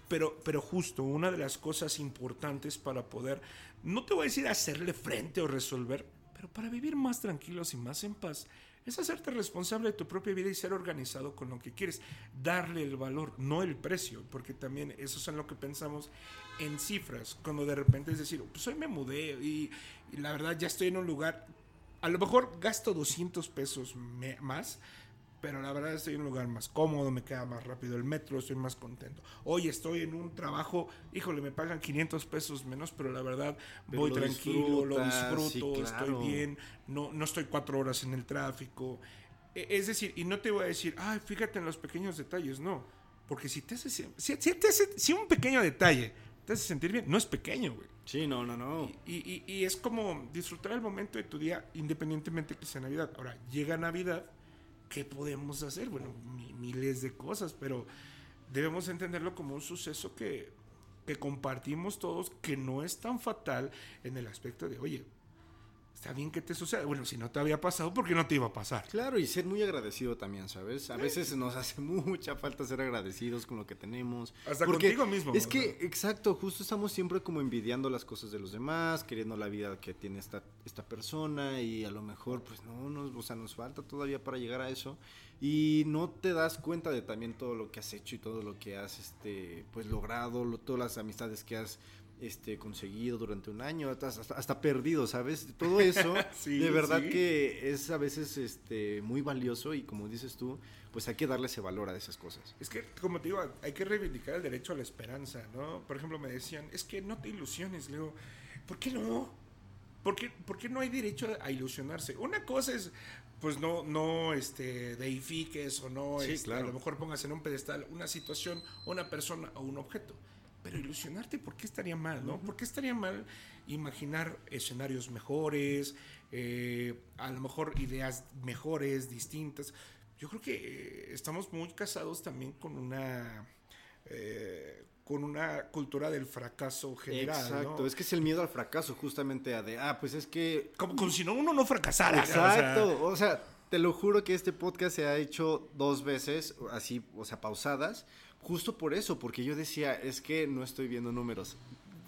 Pero, pero justo, una de las cosas importantes para poder, no te voy a decir hacerle frente o resolver, pero para vivir más tranquilos y más en paz, es hacerte responsable de tu propia vida y ser organizado con lo que quieres. Darle el valor, no el precio, porque también eso es en lo que pensamos en cifras. Cuando de repente es decir, pues hoy me mudé y, la verdad ya estoy en un lugar, a lo mejor gasto 200 pesos más, pero la verdad estoy en un lugar más cómodo, me queda más rápido el metro, estoy más contento. Hoy estoy en un trabajo, híjole, me pagan 500 pesos menos, pero la verdad Pero voy lo tranquilo, lo disfruto, sí, estoy bien, no, no estoy cuatro horas en el tráfico. E- Es decir, y no te voy a decir, ay, fíjate en los pequeños detalles, no. Porque si te hace, si, si te hace- si un pequeño detalle te hace sentir bien, no es pequeño, güey. Sí, no, no, no. Y, y- y es como disfrutar el momento de tu día independientemente que sea Navidad. Ahora, llega Navidad, ¿qué podemos hacer? Bueno, mi- miles de cosas, pero debemos entenderlo como un suceso que, que compartimos todos, que no es tan fatal en el aspecto de, oye, está bien que te suceda. Bueno, si no te había pasado, ¿por qué no te iba a pasar? Claro, y ser muy agradecido también, ¿sabes? A veces nos hace mucha falta ser agradecidos con lo que tenemos. Hasta Porque contigo mismo, Es que, exacto, justo estamos siempre como envidiando las cosas de los demás, queriendo la vida que tiene esta, esta persona y a lo mejor, pues no, nos, o sea, nos falta todavía para llegar a eso. Y no te das cuenta de también todo lo que has hecho y todo lo que has, este, pues logrado, lo- todas las amistades que has este conseguido durante un año hasta, hasta- perdido sabes todo eso Sí, de verdad sí. que es a veces este muy valioso y como dices tú, pues hay que darle ese valor a esas cosas. Es que, como te digo, hay que reivindicar el derecho a la esperanza, ¿no? Por ejemplo, me decían, es que no te ilusiones, Leo. ¿Por qué no? ¿Por qué, por qué no hay derecho a ilusionarse? Una cosa es, pues no, no este, deifiques o no, Sí, este, claro. a lo mejor pongas en un pedestal una situación, una persona o un objeto. Pero ilusionarte, ¿por qué estaría mal, no? ¿Por qué estaría mal imaginar escenarios mejores, eh, a lo mejor ideas mejores, distintas? Yo creo que eh, estamos muy casados también con una eh, con una cultura del fracaso general. Exacto, ¿no? es que es el miedo al fracaso justamente a de, ah, pues es que como, como si no uno no fracasara. ¿no? O sea, Exacto, o sea, te lo juro que este podcast se ha hecho dos veces, así, o sea, pausadas, justo por eso, porque yo decía, es que no estoy viendo números.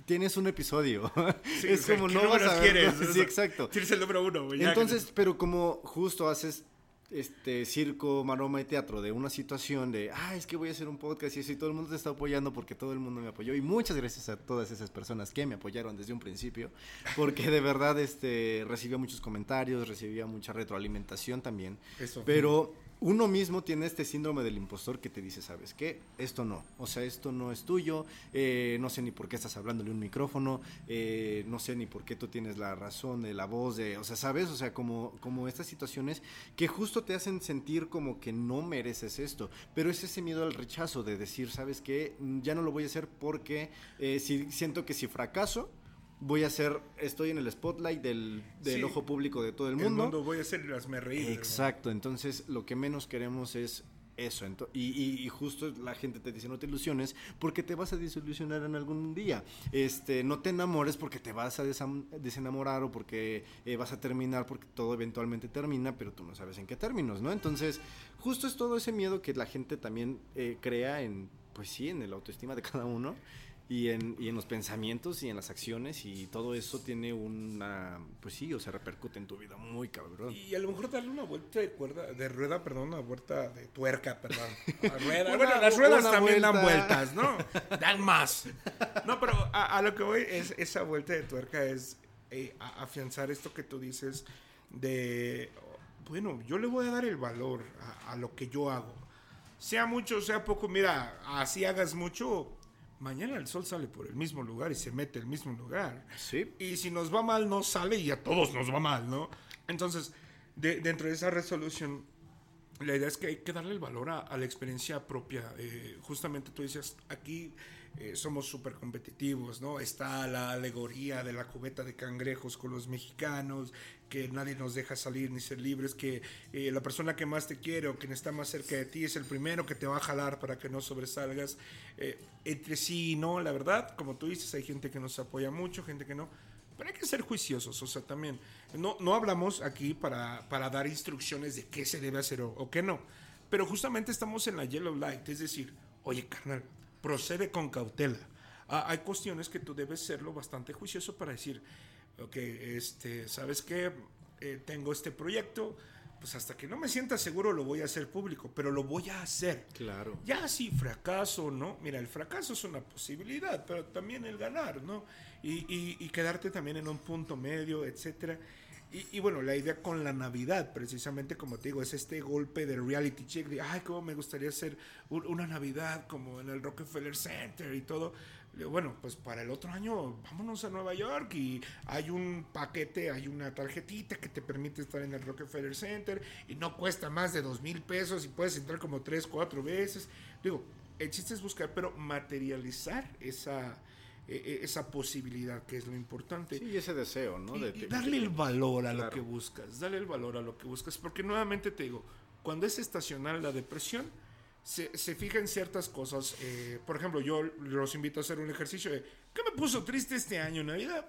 Tienes un episodio. sí, es o sea, como ¿qué no vas a ver. quieres? Sí, sea, exacto. Tienes el número uno, ya. Entonces, pero como justo haces este circo, maroma y teatro de una situación de, ah, es que voy a hacer un podcast y eso y todo el mundo te está apoyando porque todo el mundo me apoyó y muchas gracias a todas esas personas que me apoyaron desde un principio porque de verdad este recibía muchos comentarios, recibía mucha retroalimentación también, Eso. pero uno mismo tiene este síndrome del impostor que te dice, ¿sabes qué? Esto no, o sea, esto no es tuyo, eh, no sé ni por qué estás hablándole un micrófono, eh, no sé ni por qué tú tienes la razón de la voz, de, o sea, ¿sabes? O sea, como, como estas situaciones que justo te hacen sentir como que no mereces esto, pero es ese miedo al rechazo de decir, ¿sabes qué? Mm, Ya no lo voy a hacer porque eh, si, siento que si fracaso, voy a ser, estoy en el spotlight del, del Sí. ojo público de todo el el mundo. mundo voy a y las me reír. Exacto, entonces lo que menos queremos es eso. ento- y, y- y justo la gente te dice no te ilusiones porque te vas a desilusionar en algún día. Este, no te enamores porque te vas a desenamorar o porque eh, vas a terminar porque todo eventualmente termina, pero tú no sabes en qué términos, ¿no? Entonces, justo es todo ese miedo que la gente también eh, crea en, pues sí, en el autoestima de cada uno. Y en, y en los pensamientos y en las acciones y todo eso tiene una, pues sí, o sea, repercute en tu vida muy cabrón. Y a lo mejor darle una vuelta de cuerda, de rueda, perdón, una vuelta de tuerca, perdón. A rueda. Una- las ruedas también dan vuelta. vueltas, ¿no? Dan más. No, pero a, a lo que voy es esa vuelta de tuerca es eh, afianzar esto que tú dices de, bueno, yo le voy a dar el valor a, a lo que yo hago. Sea mucho, sea poco, mira, así hagas mucho, mañana el sol sale por el mismo lugar y se mete el mismo lugar. Sí. Y si nos va mal, no sale y a todos nos va mal, ¿no? Entonces, de- dentro de esa resolución, la idea es que hay que darle el valor a, a la experiencia propia. Eh, justamente tú dices, aquí eh, somos súper competitivos, ¿no? Está la alegoría de la cubeta de cangrejos con los mexicanos, que nadie nos deja salir ni ser libres, que eh, la persona que más te quiere o quien está más cerca de ti es el primero que te va a jalar para que no sobresalgas. Eh, entre sí, ¿no? La verdad, como tú dices, hay gente que nos apoya mucho, gente que no. Pero hay que ser juiciosos, o sea, también. No, no hablamos aquí para, para dar instrucciones de qué se debe hacer o, o qué no. Pero justamente estamos en la yellow light, es decir, oye, carnal, procede con cautela. Ah, hay cuestiones que tú debes serlo bastante juicioso para decir, ok, este, ¿sabes qué? Eh, tengo este proyecto, pues hasta que no me sienta seguro lo voy a hacer público, pero lo voy a hacer. Claro. Ya si fracaso, ¿no? Mira, el fracaso es una posibilidad, pero también el ganar, ¿no? Y, y- y quedarte también en un punto medio, etcétera. Y, y bueno, la idea con la Navidad, precisamente como te digo, es este golpe de reality check de, ay, cómo me gustaría hacer un- una Navidad como en el Rockefeller Center y todo. Le digo, Bueno, pues para el otro año vámonos a Nueva York y hay un paquete, hay una tarjetita que te permite estar en el Rockefeller Center y no cuesta más de dos mil pesos y puedes entrar como tres, cuatro veces. Digo, el chiste es buscar, pero materializar esa, eh, eh, esa posibilidad que es lo importante. Sí, ese deseo, ¿no? Y- De- y de- darle el valor a lo que buscas, darle el valor a lo que buscas, porque nuevamente te digo, cuando es estacional la depresión, se, se fija en ciertas cosas. eh, por ejemplo, yo los invito a hacer un ejercicio de, ¿qué me puso triste este año en Navidad?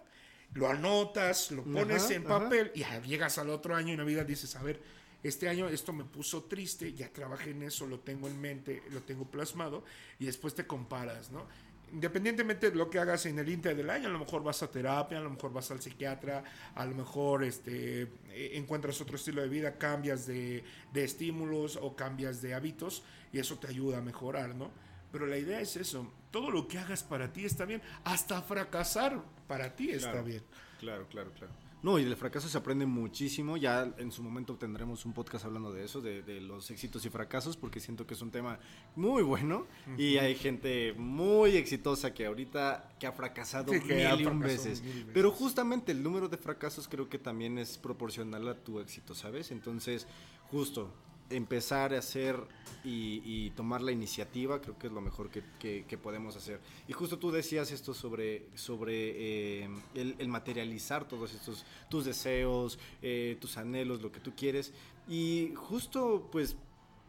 Lo anotas, lo pones Ajá, en ajá. papel y llegas al otro año en Navidad dices, a ver, este año esto me puso triste, ya trabajé en eso, lo tengo en mente, lo tengo plasmado y después te comparas, ¿no? Independientemente de lo que hagas en el inter del año, a lo mejor vas a terapia, a lo mejor vas al psiquiatra, a lo mejor este, eh, encuentras otro estilo de vida, cambias de, de estímulos o cambias de hábitos y eso te ayuda a mejorar, ¿no? Pero la idea es eso, todo lo que hagas para ti está bien, hasta fracasar para ti está Claro. bien. Claro, claro, claro. No, y del fracaso se aprende muchísimo. Ya en su momento tendremos un podcast hablando de eso, de, de los éxitos y fracasos, porque siento que es un tema muy bueno. Y hay gente muy exitosa que ahorita que ha fracasado Sí, que mil ha y un fracasado veces. mil veces. Pero justamente el número de fracasos creo que también es proporcional a tu éxito, ¿sabes? Entonces, justo empezar a hacer y, y tomar la iniciativa creo que es lo mejor que, que- que podemos hacer. Y justo tú decías esto sobre, sobre eh, el, el materializar todos estos, tus deseos, eh, tus anhelos, lo que tú quieres. Y justo, pues,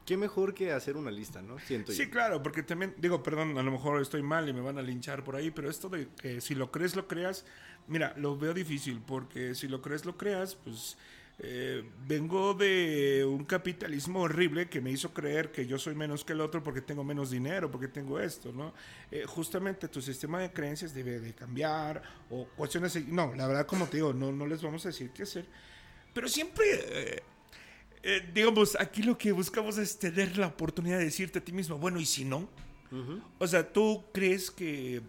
qué mejor que hacer una lista, ¿no? Siento Sí, yo. claro, porque también, digo, perdón, a lo mejor estoy mal y me van a linchar por ahí, pero esto de que si lo crees, lo creas, mira, lo veo difícil, porque si lo crees, lo creas, pues eh, vengo de un capitalismo horrible que me hizo creer que yo soy menos que el otro porque tengo menos dinero, porque tengo esto, ¿no? Eh, justamente tu sistema de creencias debe de cambiar o cuestiones... No, la verdad, como te digo, no, no les vamos a decir qué hacer, pero siempre... eh, eh, digamos, aquí lo que buscamos es tener la oportunidad de decirte a ti mismo, bueno, ¿y si no? O sea, ¿tú crees que,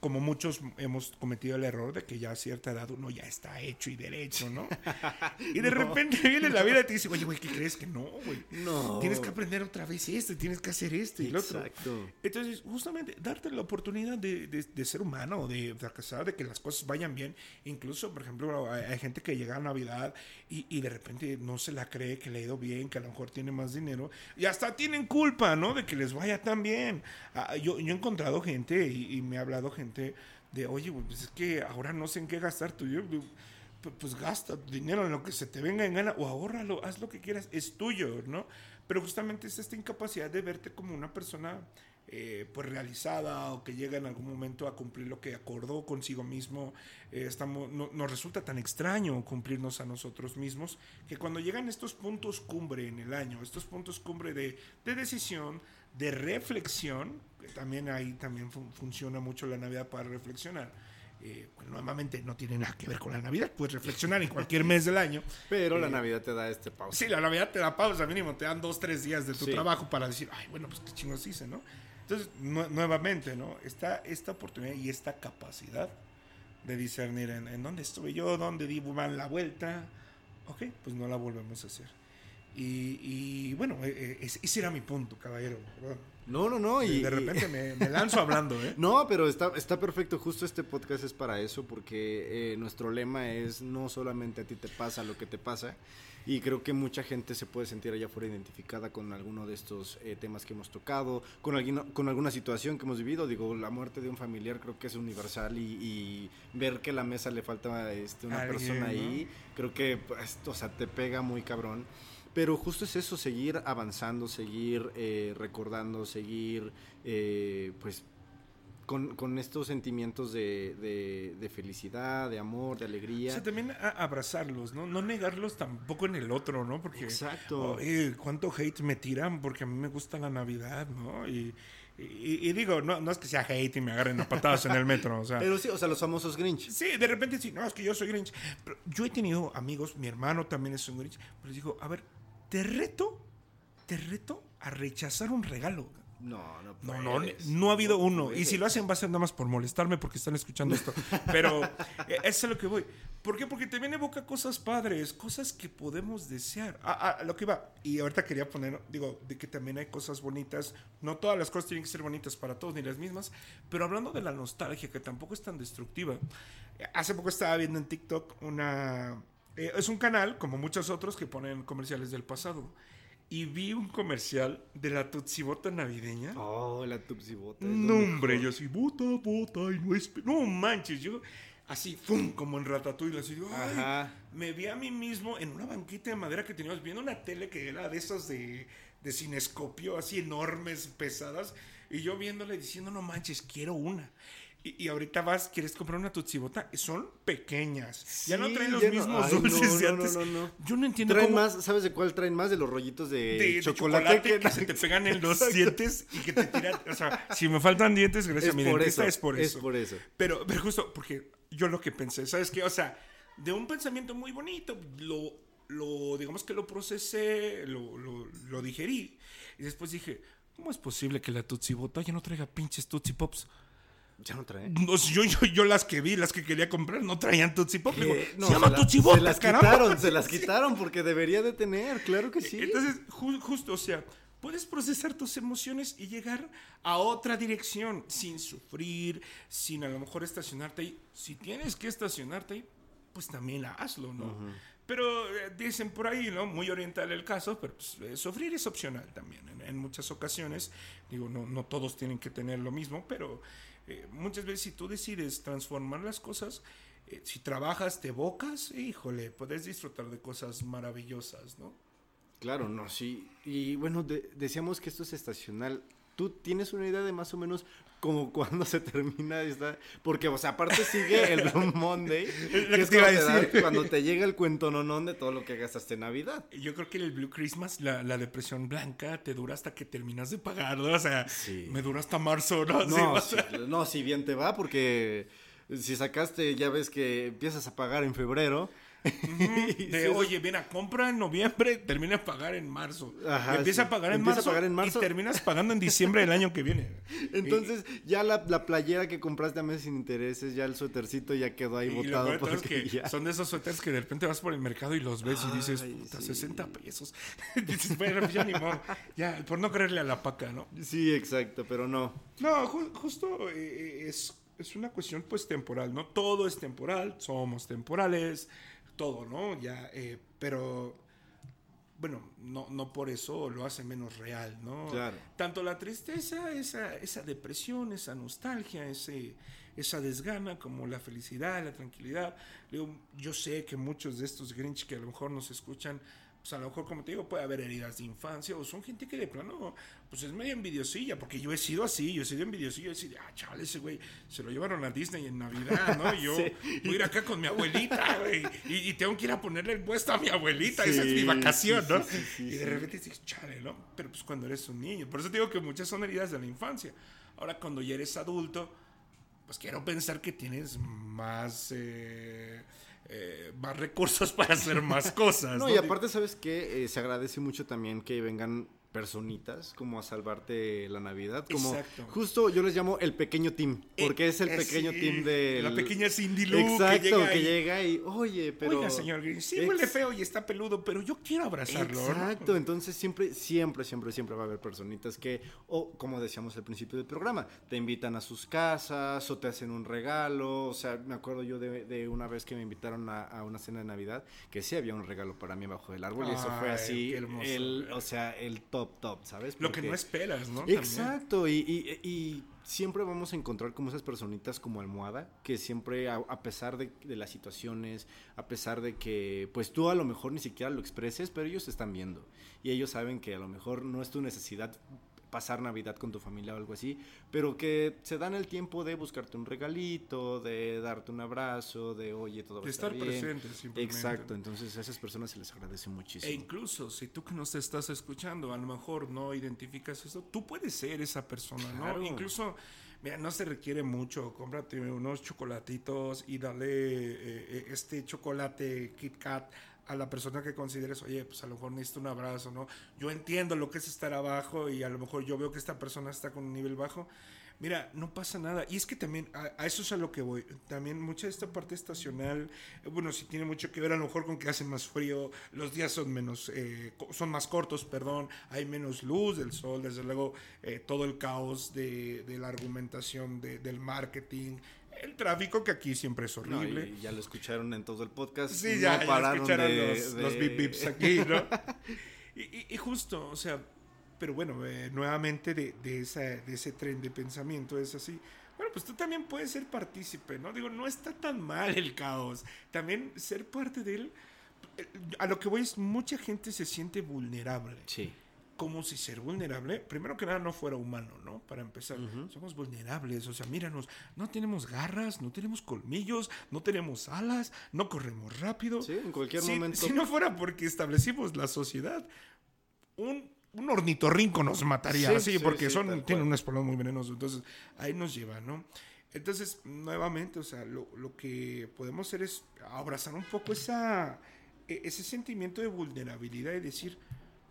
como muchos hemos cometido el error de que ya a cierta edad uno ya está hecho y derecho, ¿no? Y de repente viene la vida y te dice, oye, güey, ¿qué crees que no, güey? No. Tienes que aprender otra vez esto tienes que hacer esto y lo otro. Exacto. Entonces, justamente, darte la oportunidad de, de- de ser humano, de fracasar, de que las cosas vayan bien. Incluso, por ejemplo, hay, hay gente que llega a Navidad y, y de repente no se la cree que le ha ido bien, que a lo mejor tiene más dinero. Y hasta tienen culpa, ¿no? De que les vaya tan bien. Ah, yo, yo he encontrado gente y, y me ha hablado gente de, oye, pues es que ahora no sé en qué gastar tu "Pu- Pues gasta tu dinero en lo que se te venga en gana o ahórralo, haz lo que quieras, es tuyo, ¿no? Pero justamente es esta incapacidad de verte como una persona eh, pues realizada o que llega en algún momento a cumplir lo que acordó consigo mismo. Eh, estamos, no- nos resulta tan extraño cumplirnos a nosotros mismos que cuando llegan estos puntos cumbre en el año, estos puntos cumbre de, de decisión, de reflexión, que también ahí también fun- funciona mucho la Navidad para reflexionar. Eh, bueno, normalmente no tiene nada que ver con la Navidad, puedes reflexionar en cualquier mes del año. Pero la Navidad te da este pausa. Sí, la Navidad te da pausa mínimo, te dan dos, tres días de tu Sí. trabajo para decir, ay, bueno, pues qué chingos hice, ¿no? Entonces, nue- nuevamente, ¿no? Está esta oportunidad y esta capacidad de discernir en, en dónde estuve yo, dónde di la vuelta. Ok, pues no la volvemos a hacer. Y, y, bueno, eh, eh, ese era mi punto, caballero. No, no, no. Y, de repente y- me, me lanzo hablando, ¿eh? No, pero está, está perfecto. Justo este podcast es para eso, porque eh, nuestro lema es no solamente a ti te pasa lo que te pasa. Y creo que mucha gente se puede sentir allá afuera identificada con alguno de estos eh, temas que hemos tocado, con, alguno- con alguna situación que hemos vivido. Digo, la muerte de un familiar creo que es universal y, y ver que a la mesa le falta este, una Alguien, persona ¿no? ahí, creo que pues, o sea, te pega muy cabrón. Pero justo es eso, seguir avanzando, seguir eh, recordando, seguir eh, pues con, con estos sentimientos de, de- de felicidad, de amor, de O alegría. sea, también abrazarlos, ¿no? No negarlos tampoco en el otro, ¿no? Porque. Exacto. Cuánto hate me tiran porque a mí me gusta la Navidad, ¿no? Y, y- y digo, no, no es que sea hate y me agarren a patadas en el metro, o sea. Pero sí, o sea, los famosos Grinch. Sí, de repente sí, no, es que yo soy Grinch. Pero yo he tenido amigos, mi hermano también es un Grinch, pero les digo, a ver, te reto, te reto a rechazar un regalo. No, no No, no, no ha habido uno. Y si lo hacen va a ser nada más por molestarme porque están escuchando esto. Pero eh, eso es a lo que voy. ¿Por qué? Porque también evoca cosas padres, cosas que podemos desear. Ah, ah, lo que iba. Y ahorita quería poner, digo, de que también hay cosas bonitas. No todas las cosas tienen que ser bonitas para todos ni las mismas. Pero hablando de la nostalgia, que tampoco es tan destructiva. eh, Hace poco estaba viendo en TikTok una... eh, es un canal, como muchos otros, que ponen comerciales del pasado. Y vi un comercial de la Tutsibota navideña. Oh, la Tupsi Bota. es lo No, hombre, yo así, bota, bota, y no es... No manches, yo así, ¡fum! Como en Ratatouille, así, ay, Ajá. me vi a mí mismo en una banquita de madera que teníamos, viendo una tele que era de esas de, de cinescopio, así enormes, pesadas, y yo viéndole diciendo, no manches, quiero una. Y, y ahorita vas, quieres comprar una tutsibota, son pequeñas. ya no traen los mismos ay, dulces de antes. Yo no entiendo Traen cómo... más, ¿sabes de cuál traen más? De los rollitos de, de, de chocolate, que, se te pegan en los Exacto. dientes y que te tiran. O sea, si me faltan dientes, gracias Es a mi dentista, eso, es por es eso. por eso. Pero, pero justo porque yo lo que pensé, ¿sabes qué? O sea, de un pensamiento muy bonito, lo, lo digamos que lo procesé, lo, lo, lo digerí. Y después dije, ¿cómo es posible que la Tootsie Bota ya no traiga pinches Tootsie Pops? Ya no traen. No, yo, yo, yo las que vi, las que quería comprar, no traían Tootsie Pop. Digo, no, se llama se la- Tootsie Bota, Se las caramba. quitaron, se las quitaron porque debería de tener, claro que sí. Entonces, ju- justo, o sea, puedes procesar tus emociones y llegar a otra dirección sin sufrir, sin a lo mejor estacionarte ahí. Si tienes que estacionarte ahí, pues también hazlo, ¿no? Pero eh, dicen por ahí, ¿no? Muy oriental el caso, pero pues, eh, sufrir es opcional también. En, en muchas ocasiones, digo, no, no todos tienen que tener lo mismo, pero eh, muchas veces si tú decides transformar las cosas, eh, si trabajas, te evocas, híjole, puedes disfrutar de cosas maravillosas, ¿no? Claro, no, sí. Y bueno, de- decíamos que esto es estacional. ¿Tú tienes una idea de más o menos como cuándo se termina esta? Porque, o sea, aparte sigue el Blue Monday, que que es te iba a cuando te, decir. cuando te llega el cuento nonón de todo lo que gastaste en Navidad. Yo creo que el Blue Christmas, la, la depresión blanca, te dura hasta que terminas de pagar, ¿no? O sea, Sí. me dura hasta marzo, ¿no? No, sí, no, si bien te va, porque si sacaste, ya ves que empiezas a pagar en febrero. de, oye, mira, compra en noviembre, termina a pagar en marzo. Ajá, empieza sí. a pagar en Empieza a marzo, pagar en marzo. y terminas pagando en diciembre del año que viene. Entonces, ya la, la playera que compraste a meses sin intereses, ya el suétercito ya quedó ahí Y, y lo botado. es que ya- son de esos suéteres que de repente vas por el mercado y los ves y dices, Ay, puta, sí. 60 pesos. dices, bueno, pues ya ni modo. Ya, por no creerle a la paca, ¿no? Sí, exacto, pero no. No, ju- justo eh, es, es una cuestión pues temporal, ¿no? Todo es temporal, somos temporales, todo, ¿no? Ya, eh, pero bueno, no, no por eso lo hace menos real, ¿no? Claro. Tanto la tristeza, esa, esa depresión, esa nostalgia, ese, esa desgana, como la felicidad, la tranquilidad. Digo, yo sé que muchos de estos Grinch que a lo mejor nos escuchan pues a lo mejor, como te digo, puede haber heridas de infancia o son gente que de plano, pues es medio envidiosilla, porque yo he sido así, yo he sido envidiosillo, decir, ah, chaval, ese güey se lo llevaron a Disney en Navidad, ¿no? Y yo Sí. voy a ir acá con mi abuelita, güey, y, y tengo que ir a ponerle el puesto a mi abuelita, Sí, esa es mi vacación, sí, ¿no? y de repente dices, chale, ¿no? Pero pues cuando eres un niño, por eso te digo que muchas son heridas de la infancia. Ahora, cuando ya eres adulto, pues quiero pensar que tienes más, eh, eh, más recursos para hacer más cosas. No, y aparte, ¿sabes qué? Eh, se agradece mucho también que vengan personitas como a salvarte la Navidad. Como Exacto. justo yo les llamo el pequeño team, porque es el Eh, pequeño team de La pequeña Cindy Lou Exacto, que llega, que y, llega y, oye, pero... Oiga, señor Green, sí huele feo y está peludo, pero yo quiero abrazarlo. ¿no? Exacto, entonces siempre, siempre, siempre, siempre va a haber personitas que, o como decíamos al principio del programa, te invitan a sus casas o te hacen un regalo. O sea, me acuerdo yo de, de una vez que me invitaron a, a una cena de Navidad, que sí había un regalo para mí bajo el árbol y eso fue así, el, o sea, el top, top, ¿sabes? Lo que no esperas, ¿no? Exacto, y, y- y siempre vamos a encontrar como esas personitas como almohada, que siempre, a, a pesar de, de las situaciones, a pesar de que, pues tú a lo mejor ni siquiera lo expreses, pero ellos están viendo. Y ellos saben que a lo mejor no es tu necesidad pasar Navidad con tu familia o algo así, pero que se dan el tiempo de buscarte un regalito, de darte un abrazo, de oye, todo va De a estar estar bien. simplemente. Exacto, entonces a esas personas se les agradece muchísimo. E incluso si tú que nos estás escuchando, a lo mejor no identificas eso, tú puedes ser esa persona, ¿no? Incluso, mira, no se requiere mucho, cómprate unos chocolatitos y dale eh, eh, este chocolate Kit Kat a la persona que consideres, oye, pues a lo mejor necesito un abrazo, ¿no? Yo entiendo lo que es estar abajo y a lo mejor yo veo que esta persona está con un nivel bajo. Mira, no pasa nada. Y es que también, a, eso es a lo que voy. También mucha de esta parte estacional, eh, bueno, sí tiene mucho que ver a lo mejor con que hace más frío, los días son menos, eh, son más cortos, perdón, hay menos luz del sol, desde luego eh, todo el caos de, de la argumentación de- del marketing, el tráfico que aquí siempre es No, horrible. y ya lo escucharon en todo el podcast. Sí, no ya, ya pararon escucharon de- los, de- los bip bips aquí, ¿no? y, y- y justo, o sea, pero bueno, eh, nuevamente de, de, esa, de ese tren de pensamiento es así. Bueno, pues tú también puedes ser partícipe, ¿no? Digo, no está tan mal el caos. También ser parte de él. eh, A lo que voy es, mucha gente se siente vulnerable. Sí. Como si ser vulnerable, primero que nada, no fuera humano, ¿no? Para empezar, somos vulnerables, o sea, míranos, no tenemos garras, no tenemos colmillos, no tenemos alas, no corremos rápido. Sí, en cualquier Si- momento. Si no fuera porque establecimos la sociedad, un, un ornitorrinco nos mataría, Sí, porque sí, son, tienen cual. un espolón muy venenoso, entonces ahí nos lleva, ¿no? Entonces, nuevamente, o sea, lo, lo que podemos hacer es abrazar un poco esa, e- ese sentimiento de vulnerabilidad y decir,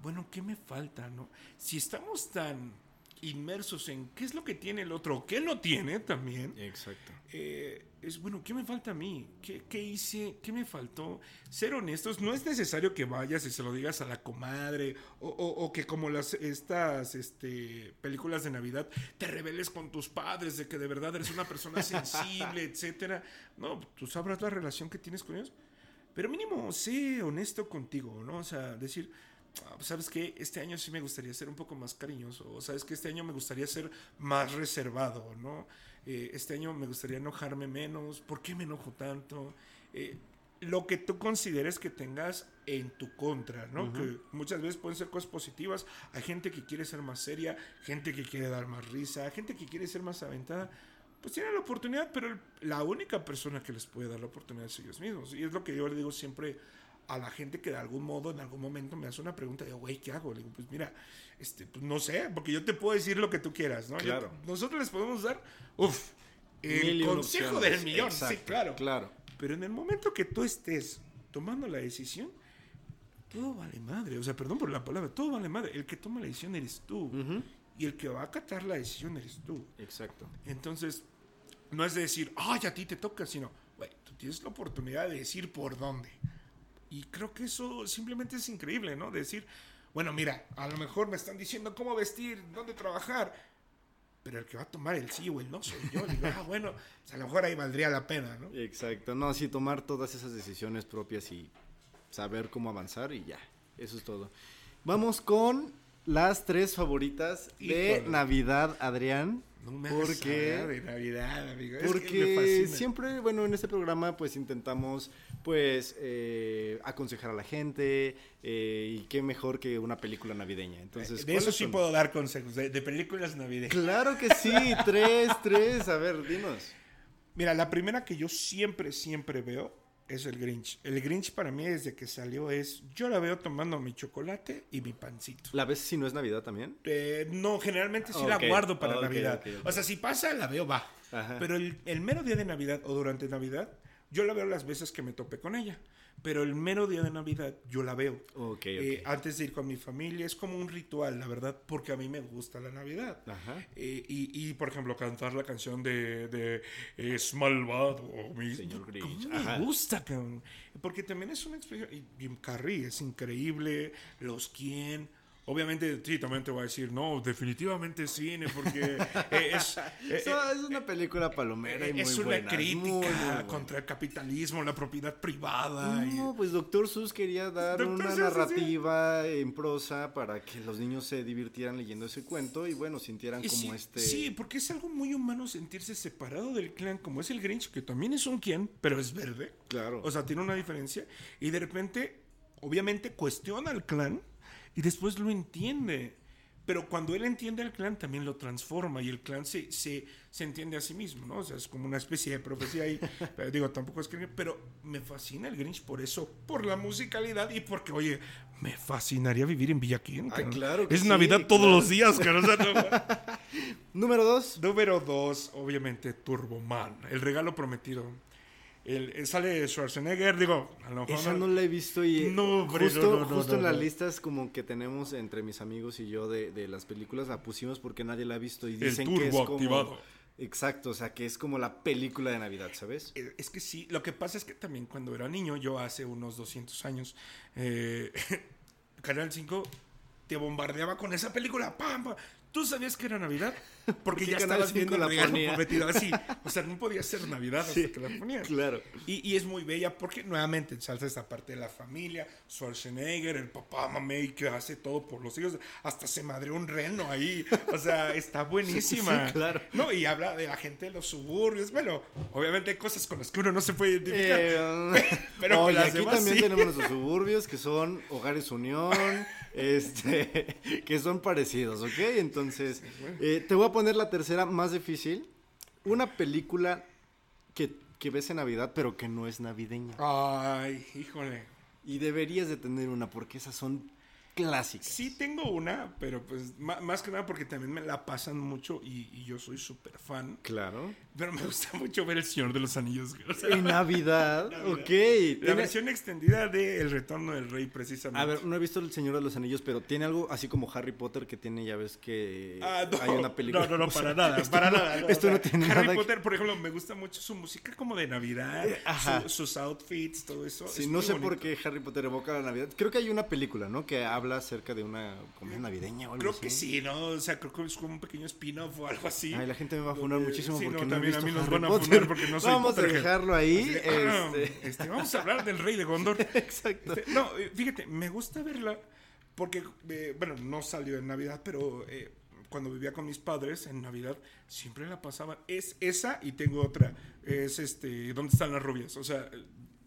bueno, ¿qué me falta, no? Si estamos tan inmersos en qué es lo que tiene el otro, qué no tiene también, Exacto. eh, es bueno, ¿qué me falta a mí? ¿Qué, qué hice? ¿Qué me faltó? Ser honestos, no es necesario que vayas y se lo digas a la comadre o, o- o que como las estas este, películas de Navidad te rebeles con tus padres de que de verdad eres una persona sensible, etcétera. No, tú sabrás la relación que tienes con ellos, pero mínimo sé honesto contigo, ¿no? O sea, decir, "Ah, pues, ¿sabes qué? Este año sí me gustaría ser un poco más cariñoso. O sabes que este año me gustaría ser más reservado, ¿no? Eh, este año me gustaría enojarme menos. ¿Por qué me enojo tanto? Eh, lo que tú consideres que tengas en tu contra, ¿no? Que muchas veces pueden ser cosas positivas. Hay gente que quiere ser más seria, gente que quiere dar más risa, gente que quiere ser más aventada. Pues tienen la oportunidad, pero la única persona que les puede dar la oportunidad es ellos mismos. Y es lo que yo le digo siempre a la gente que de algún modo, en algún momento me hace una pregunta, de, güey, ¿qué hago? Le digo, pues mira, este, pues no sé, porque yo te puedo decir lo que tú quieras, ¿no? Yo- Claro. nosotros les podemos dar, uff, el consejo opciones. del millón, sí, Exacto, claro. Claro. Pero en el momento que tú estés tomando la decisión, todo vale madre. O sea, perdón por la palabra, todo vale madre. El que toma la decisión eres tú. Y el que va a acatar la decisión eres tú. Exacto. Entonces, no es de decir, ay, a ti te toca, sino, güey, tú tienes la oportunidad de decir por dónde. Y creo que eso simplemente es increíble, ¿no? Decir, bueno, mira, a lo mejor me están diciendo cómo vestir, dónde trabajar, pero el que va a tomar el sí o el no soy yo. Digo, ah, bueno, pues a lo mejor ahí valdría la pena, ¿no? Exacto. No, sí, tomar todas esas decisiones propias y saber cómo avanzar y ya. Eso es todo. Vamos con las tres favoritas de. Navidad, Adrián. No me hagas ¿Por qué? hablar de Navidad, amigo. Es que me Porque siempre, bueno, en este programa pues intentamos pues eh, aconsejar a la gente eh, y qué mejor que una película navideña. Entonces, de eso ¿cuáles sí son? puedo dar consejos, de, de películas navideñas. Claro que sí, tres, tres, a ver, dinos. Mira, la primera que yo siempre, siempre veo es el Grinch. El Grinch para mí desde que salió es, yo la veo tomando mi chocolate y mi pancito. ¿La ves si no es Navidad también? Eh, no, generalmente sí la guardo para Navidad. O sea, si pasa, la veo, va. Ajá. Pero el, el mero día de Navidad o durante Navidad, yo la veo las veces que me topé con ella. Pero el mero día de Navidad, yo la veo. Ok, ok. Eh, antes de ir con mi familia, es como un ritual, la verdad, porque a mí me gusta la Navidad. Ajá. Eh, y, y, por ejemplo, cantar la canción de, de Es malvado o mi Señor Grinch, ¿Cómo ajá. me gusta, cabrón? Porque también es una expresión. Y Jim Carrey es increíble. Los quién. Obviamente, sí, también te voy a decir, no, definitivamente cine, porque eh, es. eh, Eso es una película palomera y muy es una buena, crítica muy, muy contra el capitalismo, la propiedad privada. y- No, pues Doctor Sus quería dar una Seuss, sí, sí. narrativa en prosa para que los niños se divirtieran leyendo ese cuento y bueno, sintieran Y como sí, este... sí, porque es algo muy humano sentirse separado del clan, como es el Grinch, que también es un quien, pero es verde. Claro. O sea, tiene una diferencia. Y de repente, obviamente, cuestiona al clan y después lo entiende. Pero cuando él entiende al clan, también lo transforma y el clan se, se, se entiende a sí mismo, ¿no? O sea, es como una especie de profecía ahí. Pero digo, tampoco es que... Pero me fascina el Grinch por eso, por la musicalidad y porque, oye, me fascinaría vivir en Villaquín. Ay, cabrón. claro que Es sí, Navidad todos los días, cabrón. O sea, no- Número dos. Número dos, obviamente, Turboman, el regalo prometido. El, el- sale Schwarzenegger, digo, a lo mejor Esa no- no la he visto y eh, No, justo, no, justo en las listas como que tenemos entre mis amigos y yo de, de las películas la pusimos porque nadie la ha visto y El dicen que es turbo como... activado. Exacto, o sea, que es como la película de Navidad, ¿sabes? Eh, Es que sí, lo que pasa es que también cuando era niño, yo hace unos 200 años, eh, Canal 5 te bombardeaba con esa película. ¡Pam, pam! ¿Tú sabías que era Navidad? Porque Porque ya estabas 5 viendo la prometido así. O sea, no podía ser Navidad hasta Sí, que la ponían. claro. Y, y es muy bella porque nuevamente ensalza esta parte de la familia, Schwarzenegger, el papá mamey que hace todo por los hijos, hasta se madreó un reno ahí, o sea, está buenísima. Sí, claro. No, y habla de la gente de los suburbios, bueno, obviamente hay cosas con las que uno no se puede identificar. Eh, Pero las aquí demás también sí. tenemos nuestros suburbios que son hogares unión, este, que son parecidos, ¿ok? Entonces, eh, te voy a poner la tercera más difícil. Una película que, que ves en Navidad, pero que no es navideña. Ay, híjole. Y deberías de tener una, porque esas son clásicas. Sí tengo una, pero pues más que nada porque también me la pasan mucho y, y yo soy súper fan. Claro. Pero me gusta mucho ver El Señor de los Anillos. o sea, En Navidad, Navidad. ok. La Tiene- versión extendida de El Retorno del Rey, precisamente. A ver, no he visto El Señor de los Anillos, pero tiene algo así como Harry Potter que tiene, ya ves que Ah, no, hay una película. No, no, no, O sea, para nada, esto para no- nada. no, esto o no sea, tiene Harry nada que- Potter, por ejemplo, me gusta mucho su música como de Navidad, Eh, ajá. su- sus outfits, todo eso. Sí, es no sé bonito. por qué Harry Potter evoca la Navidad. Creo que hay una película, ¿no? Que habla acerca de una comida navideña o algo Creo así. que sí, ¿no? O sea, creo que es como un pequeño spin-off o algo así. Ay, la gente me va a funar muchísimo sí, porque no, a mí nos van a funar porque no soy Vamos a dejarlo ahí. Ah, este, este, vamos a hablar del Rey de Gondor. Exacto. Este, no, eh, fíjate, me gusta verla porque, eh, bueno, no salió en Navidad, pero eh, cuando vivía con mis padres en Navidad siempre la pasaba. Es esa y tengo otra. Es este, ¿dónde están las rubias? O sea,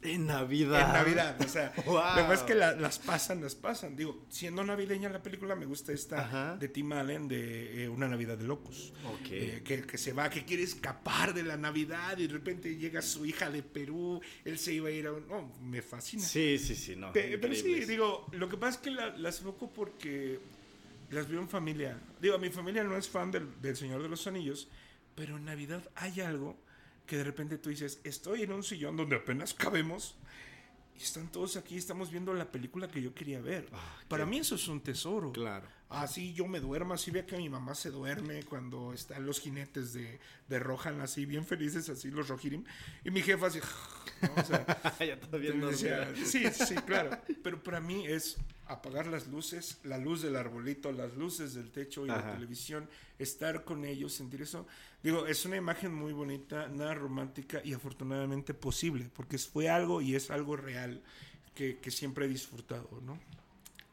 En Navidad. en Navidad. O sea, Wow. la verdad es que la- las pasan, las pasan. Digo, siendo navideña la película, me gusta esta Ajá. de Tim Allen de eh, Una Navidad de Locos. Ok. Eh, que, que se va, que quiere escapar de la Navidad y de repente llega su hija de Perú. Él se iba a ir a un. No, me fascina. Sí, sí, sí, no. Pe- Pero sí, digo, lo que pasa es que la- las evoco porque las veo en familia. Digo, mi familia no es fan del, del Señor de los Anillos, pero en Navidad hay algo que de repente tú dices, estoy en un sillón donde apenas cabemos y están todos aquí, estamos viendo la película que yo quería ver. Para mí eso es un tesoro. Claro. Así yo me duermo, así veo que mi mamá se duerme cuando están los jinetes de, de Rohan así bien felices, así los Rohirrim. Y mi jefa así, ¿no? O sea, ya todavía no. decía, sí, sí, claro. Pero para mí es apagar las luces, la luz del arbolito, las luces del techo y la televisión, estar con ellos, sentir eso. Digo, es una imagen muy bonita, nada romántica y afortunadamente posible, porque fue algo y es algo real que, siempre he disfrutado, ¿no?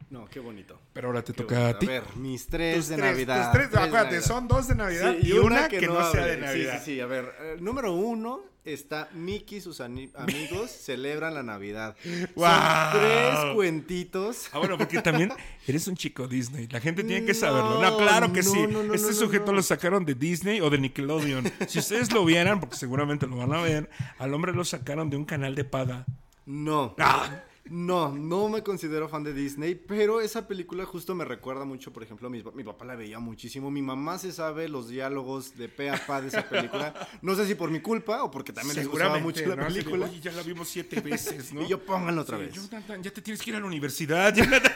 No, qué bonito. Pero ahora te Qué toca bonito. a ti. ver, mis tres Tus de tres, Navidad. tus tres, tres de acuérdate, Navidad. son dos de Navidad Sí, y, una, que, no sea de Navidad. Sí, sí, sí. A ver, eh, número uno está Mickey y sus amigos celebran la Navidad. ¡Guau! Son tres cuentitos. Ah, bueno, porque también eres un chico Disney. La gente tiene que No, saberlo. No, claro que no, sí. no, no, este sujeto no. lo sacaron de Disney o de Nickelodeon. Si ustedes lo vieran, porque seguramente lo van a ver, al hombre lo sacaron de un canal de paga. No. Ah. No, no me considero fan de Disney, pero esa película justo me recuerda mucho, por ejemplo, mi, mi papá la veía muchísimo, mi mamá se sabe los diálogos de pe a pa de esa película, no sé si por mi culpa o porque también les gustaba mucho la película. Oye, ya la vimos siete veces, ¿no? Y yo pónganlo otra Sí, vez. Jonathan, ya te tienes que ir a la universidad. Jonathan.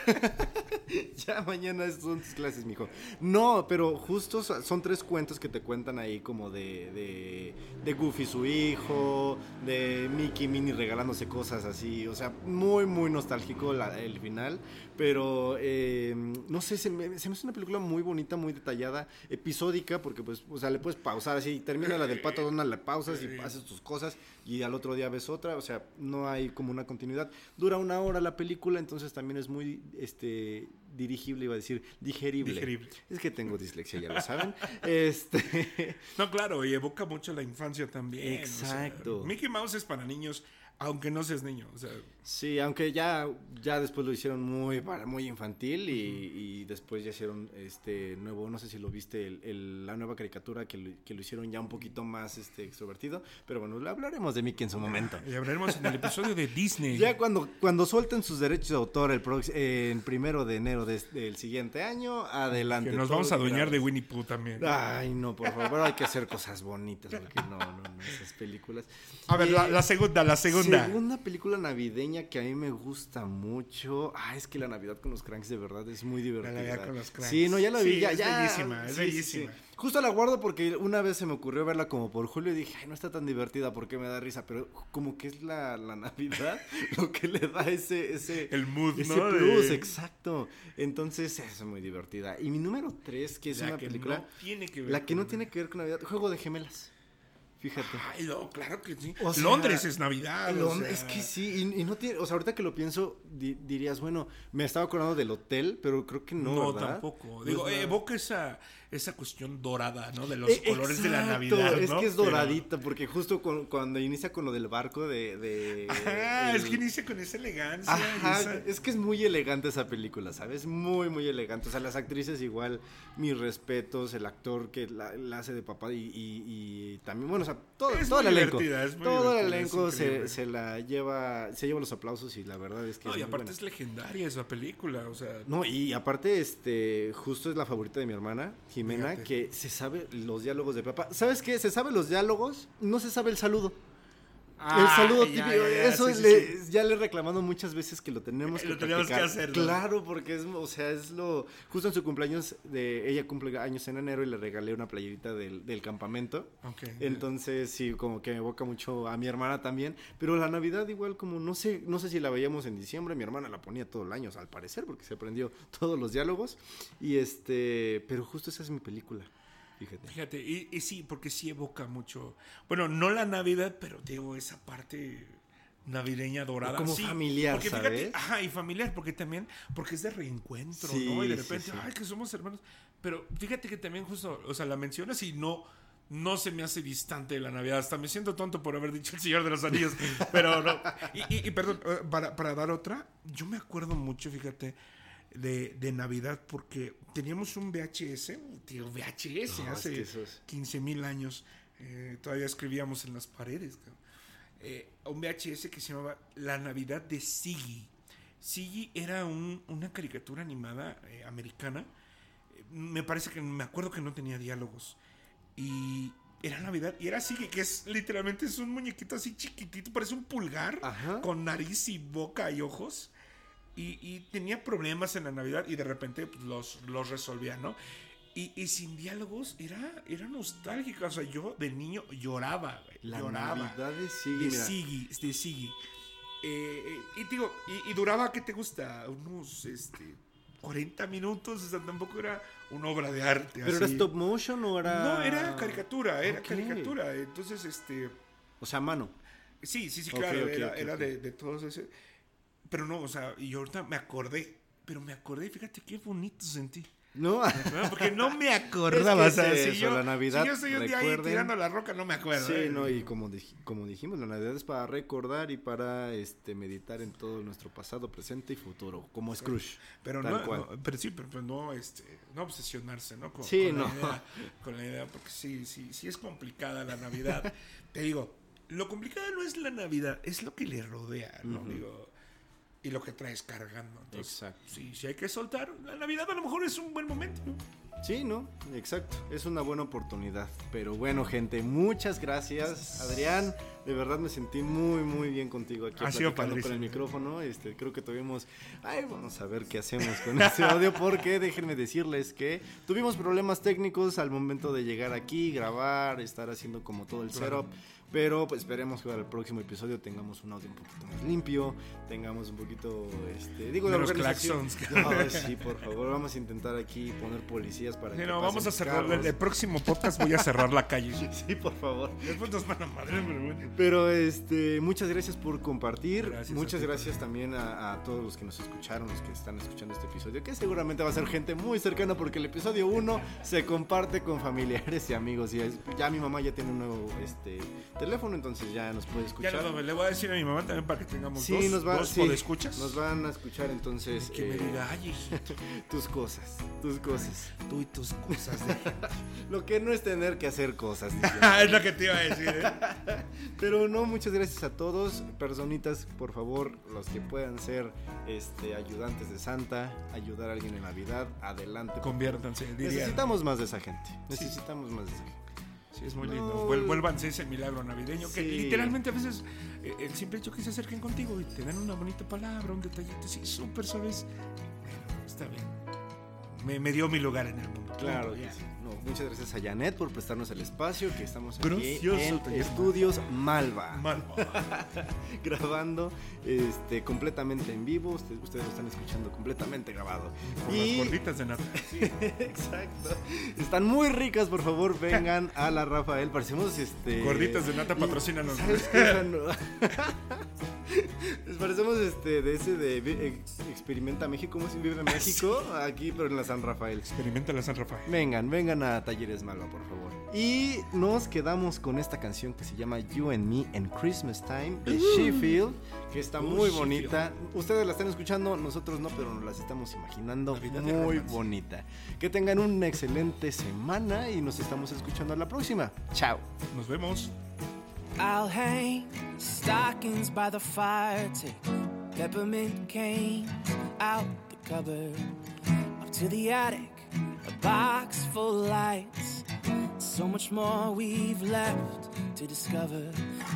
Ya mañana son tus clases, mijo. No, pero justo so- son tres cuentos que te cuentan ahí como de, de, de Goofy su hijo, de Mickey y Minnie regalándose cosas así. O sea, muy, muy nostálgico la- el final. Pero, eh, no sé, se me, se me hace una película muy bonita, muy detallada, episódica, porque pues, o sea, le puedes pausar así, termina la del pato Donald, la pausas y haces tus cosas y al otro día ves otra. O sea, no hay como una continuidad. Dura una hora la película, entonces también es muy, este dirigible, iba a decir, digerible. Digerible. Es que tengo dislexia, ya lo saben. este, No, claro, y evoca mucho la infancia también. o sea, Exacto. Mickey Mouse es para niños, aunque no seas niño. O sea, sí, aunque ya, ya después lo hicieron muy, para- muy infantil y, y después ya hicieron este nuevo, no sé si lo viste, el- el- la nueva caricatura que lo, que lo hicieron ya un poquito más este, extrovertido, pero bueno, le hablaremos de Mickey en su momento. y hablaremos en el episodio de Disney. Ya cuando, cuando suelten sus derechos de autor el eh, en primero de enero de- del siguiente año, adelante. que nos vamos a adueñar de. Winnie Pooh también. Ay, no, por favor, hay que hacer cosas bonitas, porque no, no, no, esas películas. A ver, Eh, la segunda, la segunda. Segunda película navideña que a mí me gusta mucho. Ah, es que la Navidad con los cranks de verdad es muy divertida. Navidad con los Cranks. Sí, no, ya la vi, Sí, ya, es ya. bellísima, es Sí, bellísima. sí. Justo la guardo porque una vez se me ocurrió verla como por julio y dije, ay, no está tan divertida porque me da risa, pero como que es la, la Navidad lo que le da ese, ese, El mood, ese ¿no? plus, De- exacto. Entonces es muy divertida. Y mi número tres, que es La una que película, no tiene que ver la que no tiene que ver con Navidad, Juego de Gemelas. Fíjate. Ay, no, claro que sí. O sea, Londres es Navidad. o Lon- sea. Es que sí, y, y no tiene, o sea, ahorita que lo pienso, di- dirías, bueno, me estaba acordando del hotel, pero creo que no, No, ¿verdad? tampoco. Digo, evoca esa, esa cuestión dorada, ¿no? De los Eh, colores de la Navidad, Es que es Pero- doradita, porque justo cu- cuando inicia con lo del barco de... de Ajá, el- es que inicia con esa elegancia. y Ajá, esa- es que es muy elegante esa película, ¿sabes? Muy, muy elegante. O sea, las actrices igual, mis respetos, el actor que la, la hace de papá y, y- y también, bueno, o sea, todo, Es todo el elenco. todo el elenco se, se la lleva, se lleva los aplausos y la verdad es que No, es y aparte buena. es legendaria esa película, o sea... No, y aparte, este, justo es la favorita de mi hermana, Jimena, Fíjate. que se sabe los diálogos de papá. ¿Sabes qué? Se sabe los diálogos, no se sabe el saludo. El saludo ya, típico, ya, ya, eso sí, le- sí. ya le he reclamado muchas veces que lo tenemos Eh, que lo tenemos que hacer. Claro, porque es, o sea, es lo, justo en su cumpleaños, de, ella cumple años en enero y le regalé una playerita del, del campamento. Ok. Entonces, sí, como que me evoca mucho a mi hermana también. Pero la Navidad igual como, no sé, no sé si la veíamos en diciembre, mi hermana la ponía todo el año, al parecer, porque se aprendió todos los diálogos. Y este, pero justo esa es mi película, fíjate. Fíjate, y, y sí, porque sí evoca mucho. Bueno, no la Navidad, pero digo, esa parte navideña dorada. como sí, familiar, porque ¿sabes? ajá, y familiar, porque también, porque es de reencuentro, Sí, ¿no? Y de repente, sí. ay, que somos hermanos. Pero fíjate que también justo, o sea, la mencionas y no, no se me hace distante de la Navidad. Hasta me siento tonto por haber dicho el Señor de los Anillos, pero no. Y, y- y perdón, eh, para, para dar otra, yo me acuerdo mucho, fíjate, de, de Navidad, porque teníamos un VHS, tío, VHS, No, es hace que es- 15 mil años. eh, todavía escribíamos en las paredes. Eh, un VHS que se llamaba La Navidad de Siggy. Siggy era un- una caricatura animada eh, americana. Eh, me parece que me acuerdo que no tenía diálogos. Y era Navidad. Y era Siggy, que es literalmente es un muñequito así chiquitito, parece un pulgar, Ajá. con nariz y boca y ojos. Y, y tenía problemas en la Navidad y de repente pues, los, los resolvía, ¿no? Y, y sin diálogos era, era nostálgica. O sea, yo de niño lloraba, güey, La lloraba. Navidad de Siggy, de. Siggy, de Siggy. Eh, eh, y digo, y, y duraba, ¿qué te gusta? Unos este, 40 minutos, o sea, tampoco era una obra de arte. ¿Pero era stop motion o era...? No, era caricatura, era caricatura. Entonces, este. O sea, mano. Sí, sí, sí, claro, era, era. De, de todos ese. Pero no, o sea, y yo ahorita me acordé. pero me acordé, fíjate qué bonito sentí. No. Porque no me acordaba. Es que o sea, es si, eso, yo, la Navidad, si yo estoy un día ahí tirando la roca, no me acuerdo. sí, ¿eh? no, y como, dij- como dijimos, la Navidad es para recordar y para este meditar en todo nuestro pasado, presente y futuro, como Scrooge. Pero no, cual. no, pero sí, pero, pues no, este, no obsesionarse, ¿no? Con, Sí, con no. La idea, con la idea, porque sí, sí, sí es complicada la Navidad. Te digo, lo complicado no es la Navidad, es lo que le rodea, ¿no? Digo, y lo que traes cargando. Entonces, Exacto. Sí, si hay que soltar, la Navidad a lo mejor es un buen momento, ¿no? Sí, ¿no? Exacto. Es una buena oportunidad. Pero bueno, gente, muchas gracias, Adrián. De verdad me sentí muy, muy bien contigo aquí Ha sido con el micrófono. Este, creo que tuvimos. Ay, vamos a ver qué hacemos con ese audio. Porque déjenme decirles que tuvimos problemas técnicos al momento de llegar aquí, grabar, estar haciendo como todo el setup. Pero pues esperemos que para el próximo episodio tengamos un audio un poquito más limpio, tengamos un poquito, este, digo, de organización. claxons. No, sí, por favor, vamos a intentar aquí poner policías para Sí, que no, vamos a cerrar. El, próximo podcast voy a cerrar la calle. Sí, por favor. Después nos van a madre, pero bueno. Pero este, muchas gracias por compartir. Gracias muchas gracias también a, a todos los que nos escucharon, los que están escuchando este episodio, que seguramente va a ser gente muy cercana porque el episodio 1 se comparte con familiares y amigos. Y ya mi mamá ya tiene un nuevo este, teléfono, entonces ya nos puede Ya escuchar. no, le voy a decir a mi mamá también para que tengamos Sí, dos, nos va, dos sí, nos van a escuchar entonces Que me eh, diga, ay, tus cosas, tus cosas. tú y tus cosas. De... Lo que no es tener que hacer cosas. es lo que te iba a decir, ¿eh? Pero no, muchas gracias a todos. Personitas, por favor, los que puedan ser este, ayudantes de Santa, ayudar a alguien en Navidad, adelante. Conviértanse, diría. Necesitamos más de esa gente. Necesitamos más de esa gente. Sí, es muy No, lindo. Vuélvanse ese milagro navideño. Que literalmente a veces eh, el simple hecho que se acerquen contigo y te dan una bonita palabra, un detallito así, súper suave. es, Bueno, está bien. Me, me dio mi lugar en el mundo. Claro ya. sí. Muchas gracias a Janet por prestarnos el espacio, que estamos aquí Gracioso, en. Estudios Malva. Mal. grabando este, completamente en vivo. Ustedes, ustedes lo están escuchando completamente grabado. Por Y- las gorditas de nata. Exacto. Están muy ricas, por favor, vengan a la Rafael. Parecemos este. Gorditas de nata, patrocínanos. ¿Sabes qué? Esa no- Les parecemos este de ese de Ex- Experimenta México, ¿cómo es Vive en México? Aquí, pero en la San Rafael. Experimenta la San Rafael. Vengan, vengan a Talleres Malva, por favor. Y nos quedamos con esta canción que se llama You and Me in Christmas Time de Sheffield, que está Uh, muy Sheffield. bonita. Ustedes la están escuchando, nosotros no, pero nos las estamos imaginando Navidad muy bonita. Que tengan una excelente semana y nos estamos escuchando a la próxima. Chao. Nos vemos. I'll hang stockings by the fire, take peppermint canes out the cupboard, up to the attic, a box full of lights. So much more we've left to discover.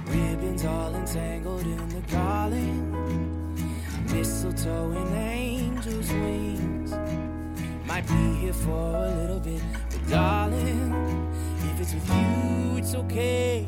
Ribbons all entangled in the garland, mistletoe and angels' wings. Might be here for a little bit, but darling, if it's with you, it's okay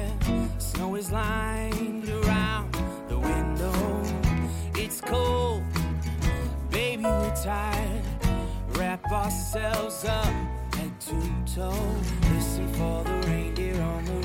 Is lined around the window. It's cold, baby, we're tired. Wrap ourselves up head to toe. Listen for the reindeer on the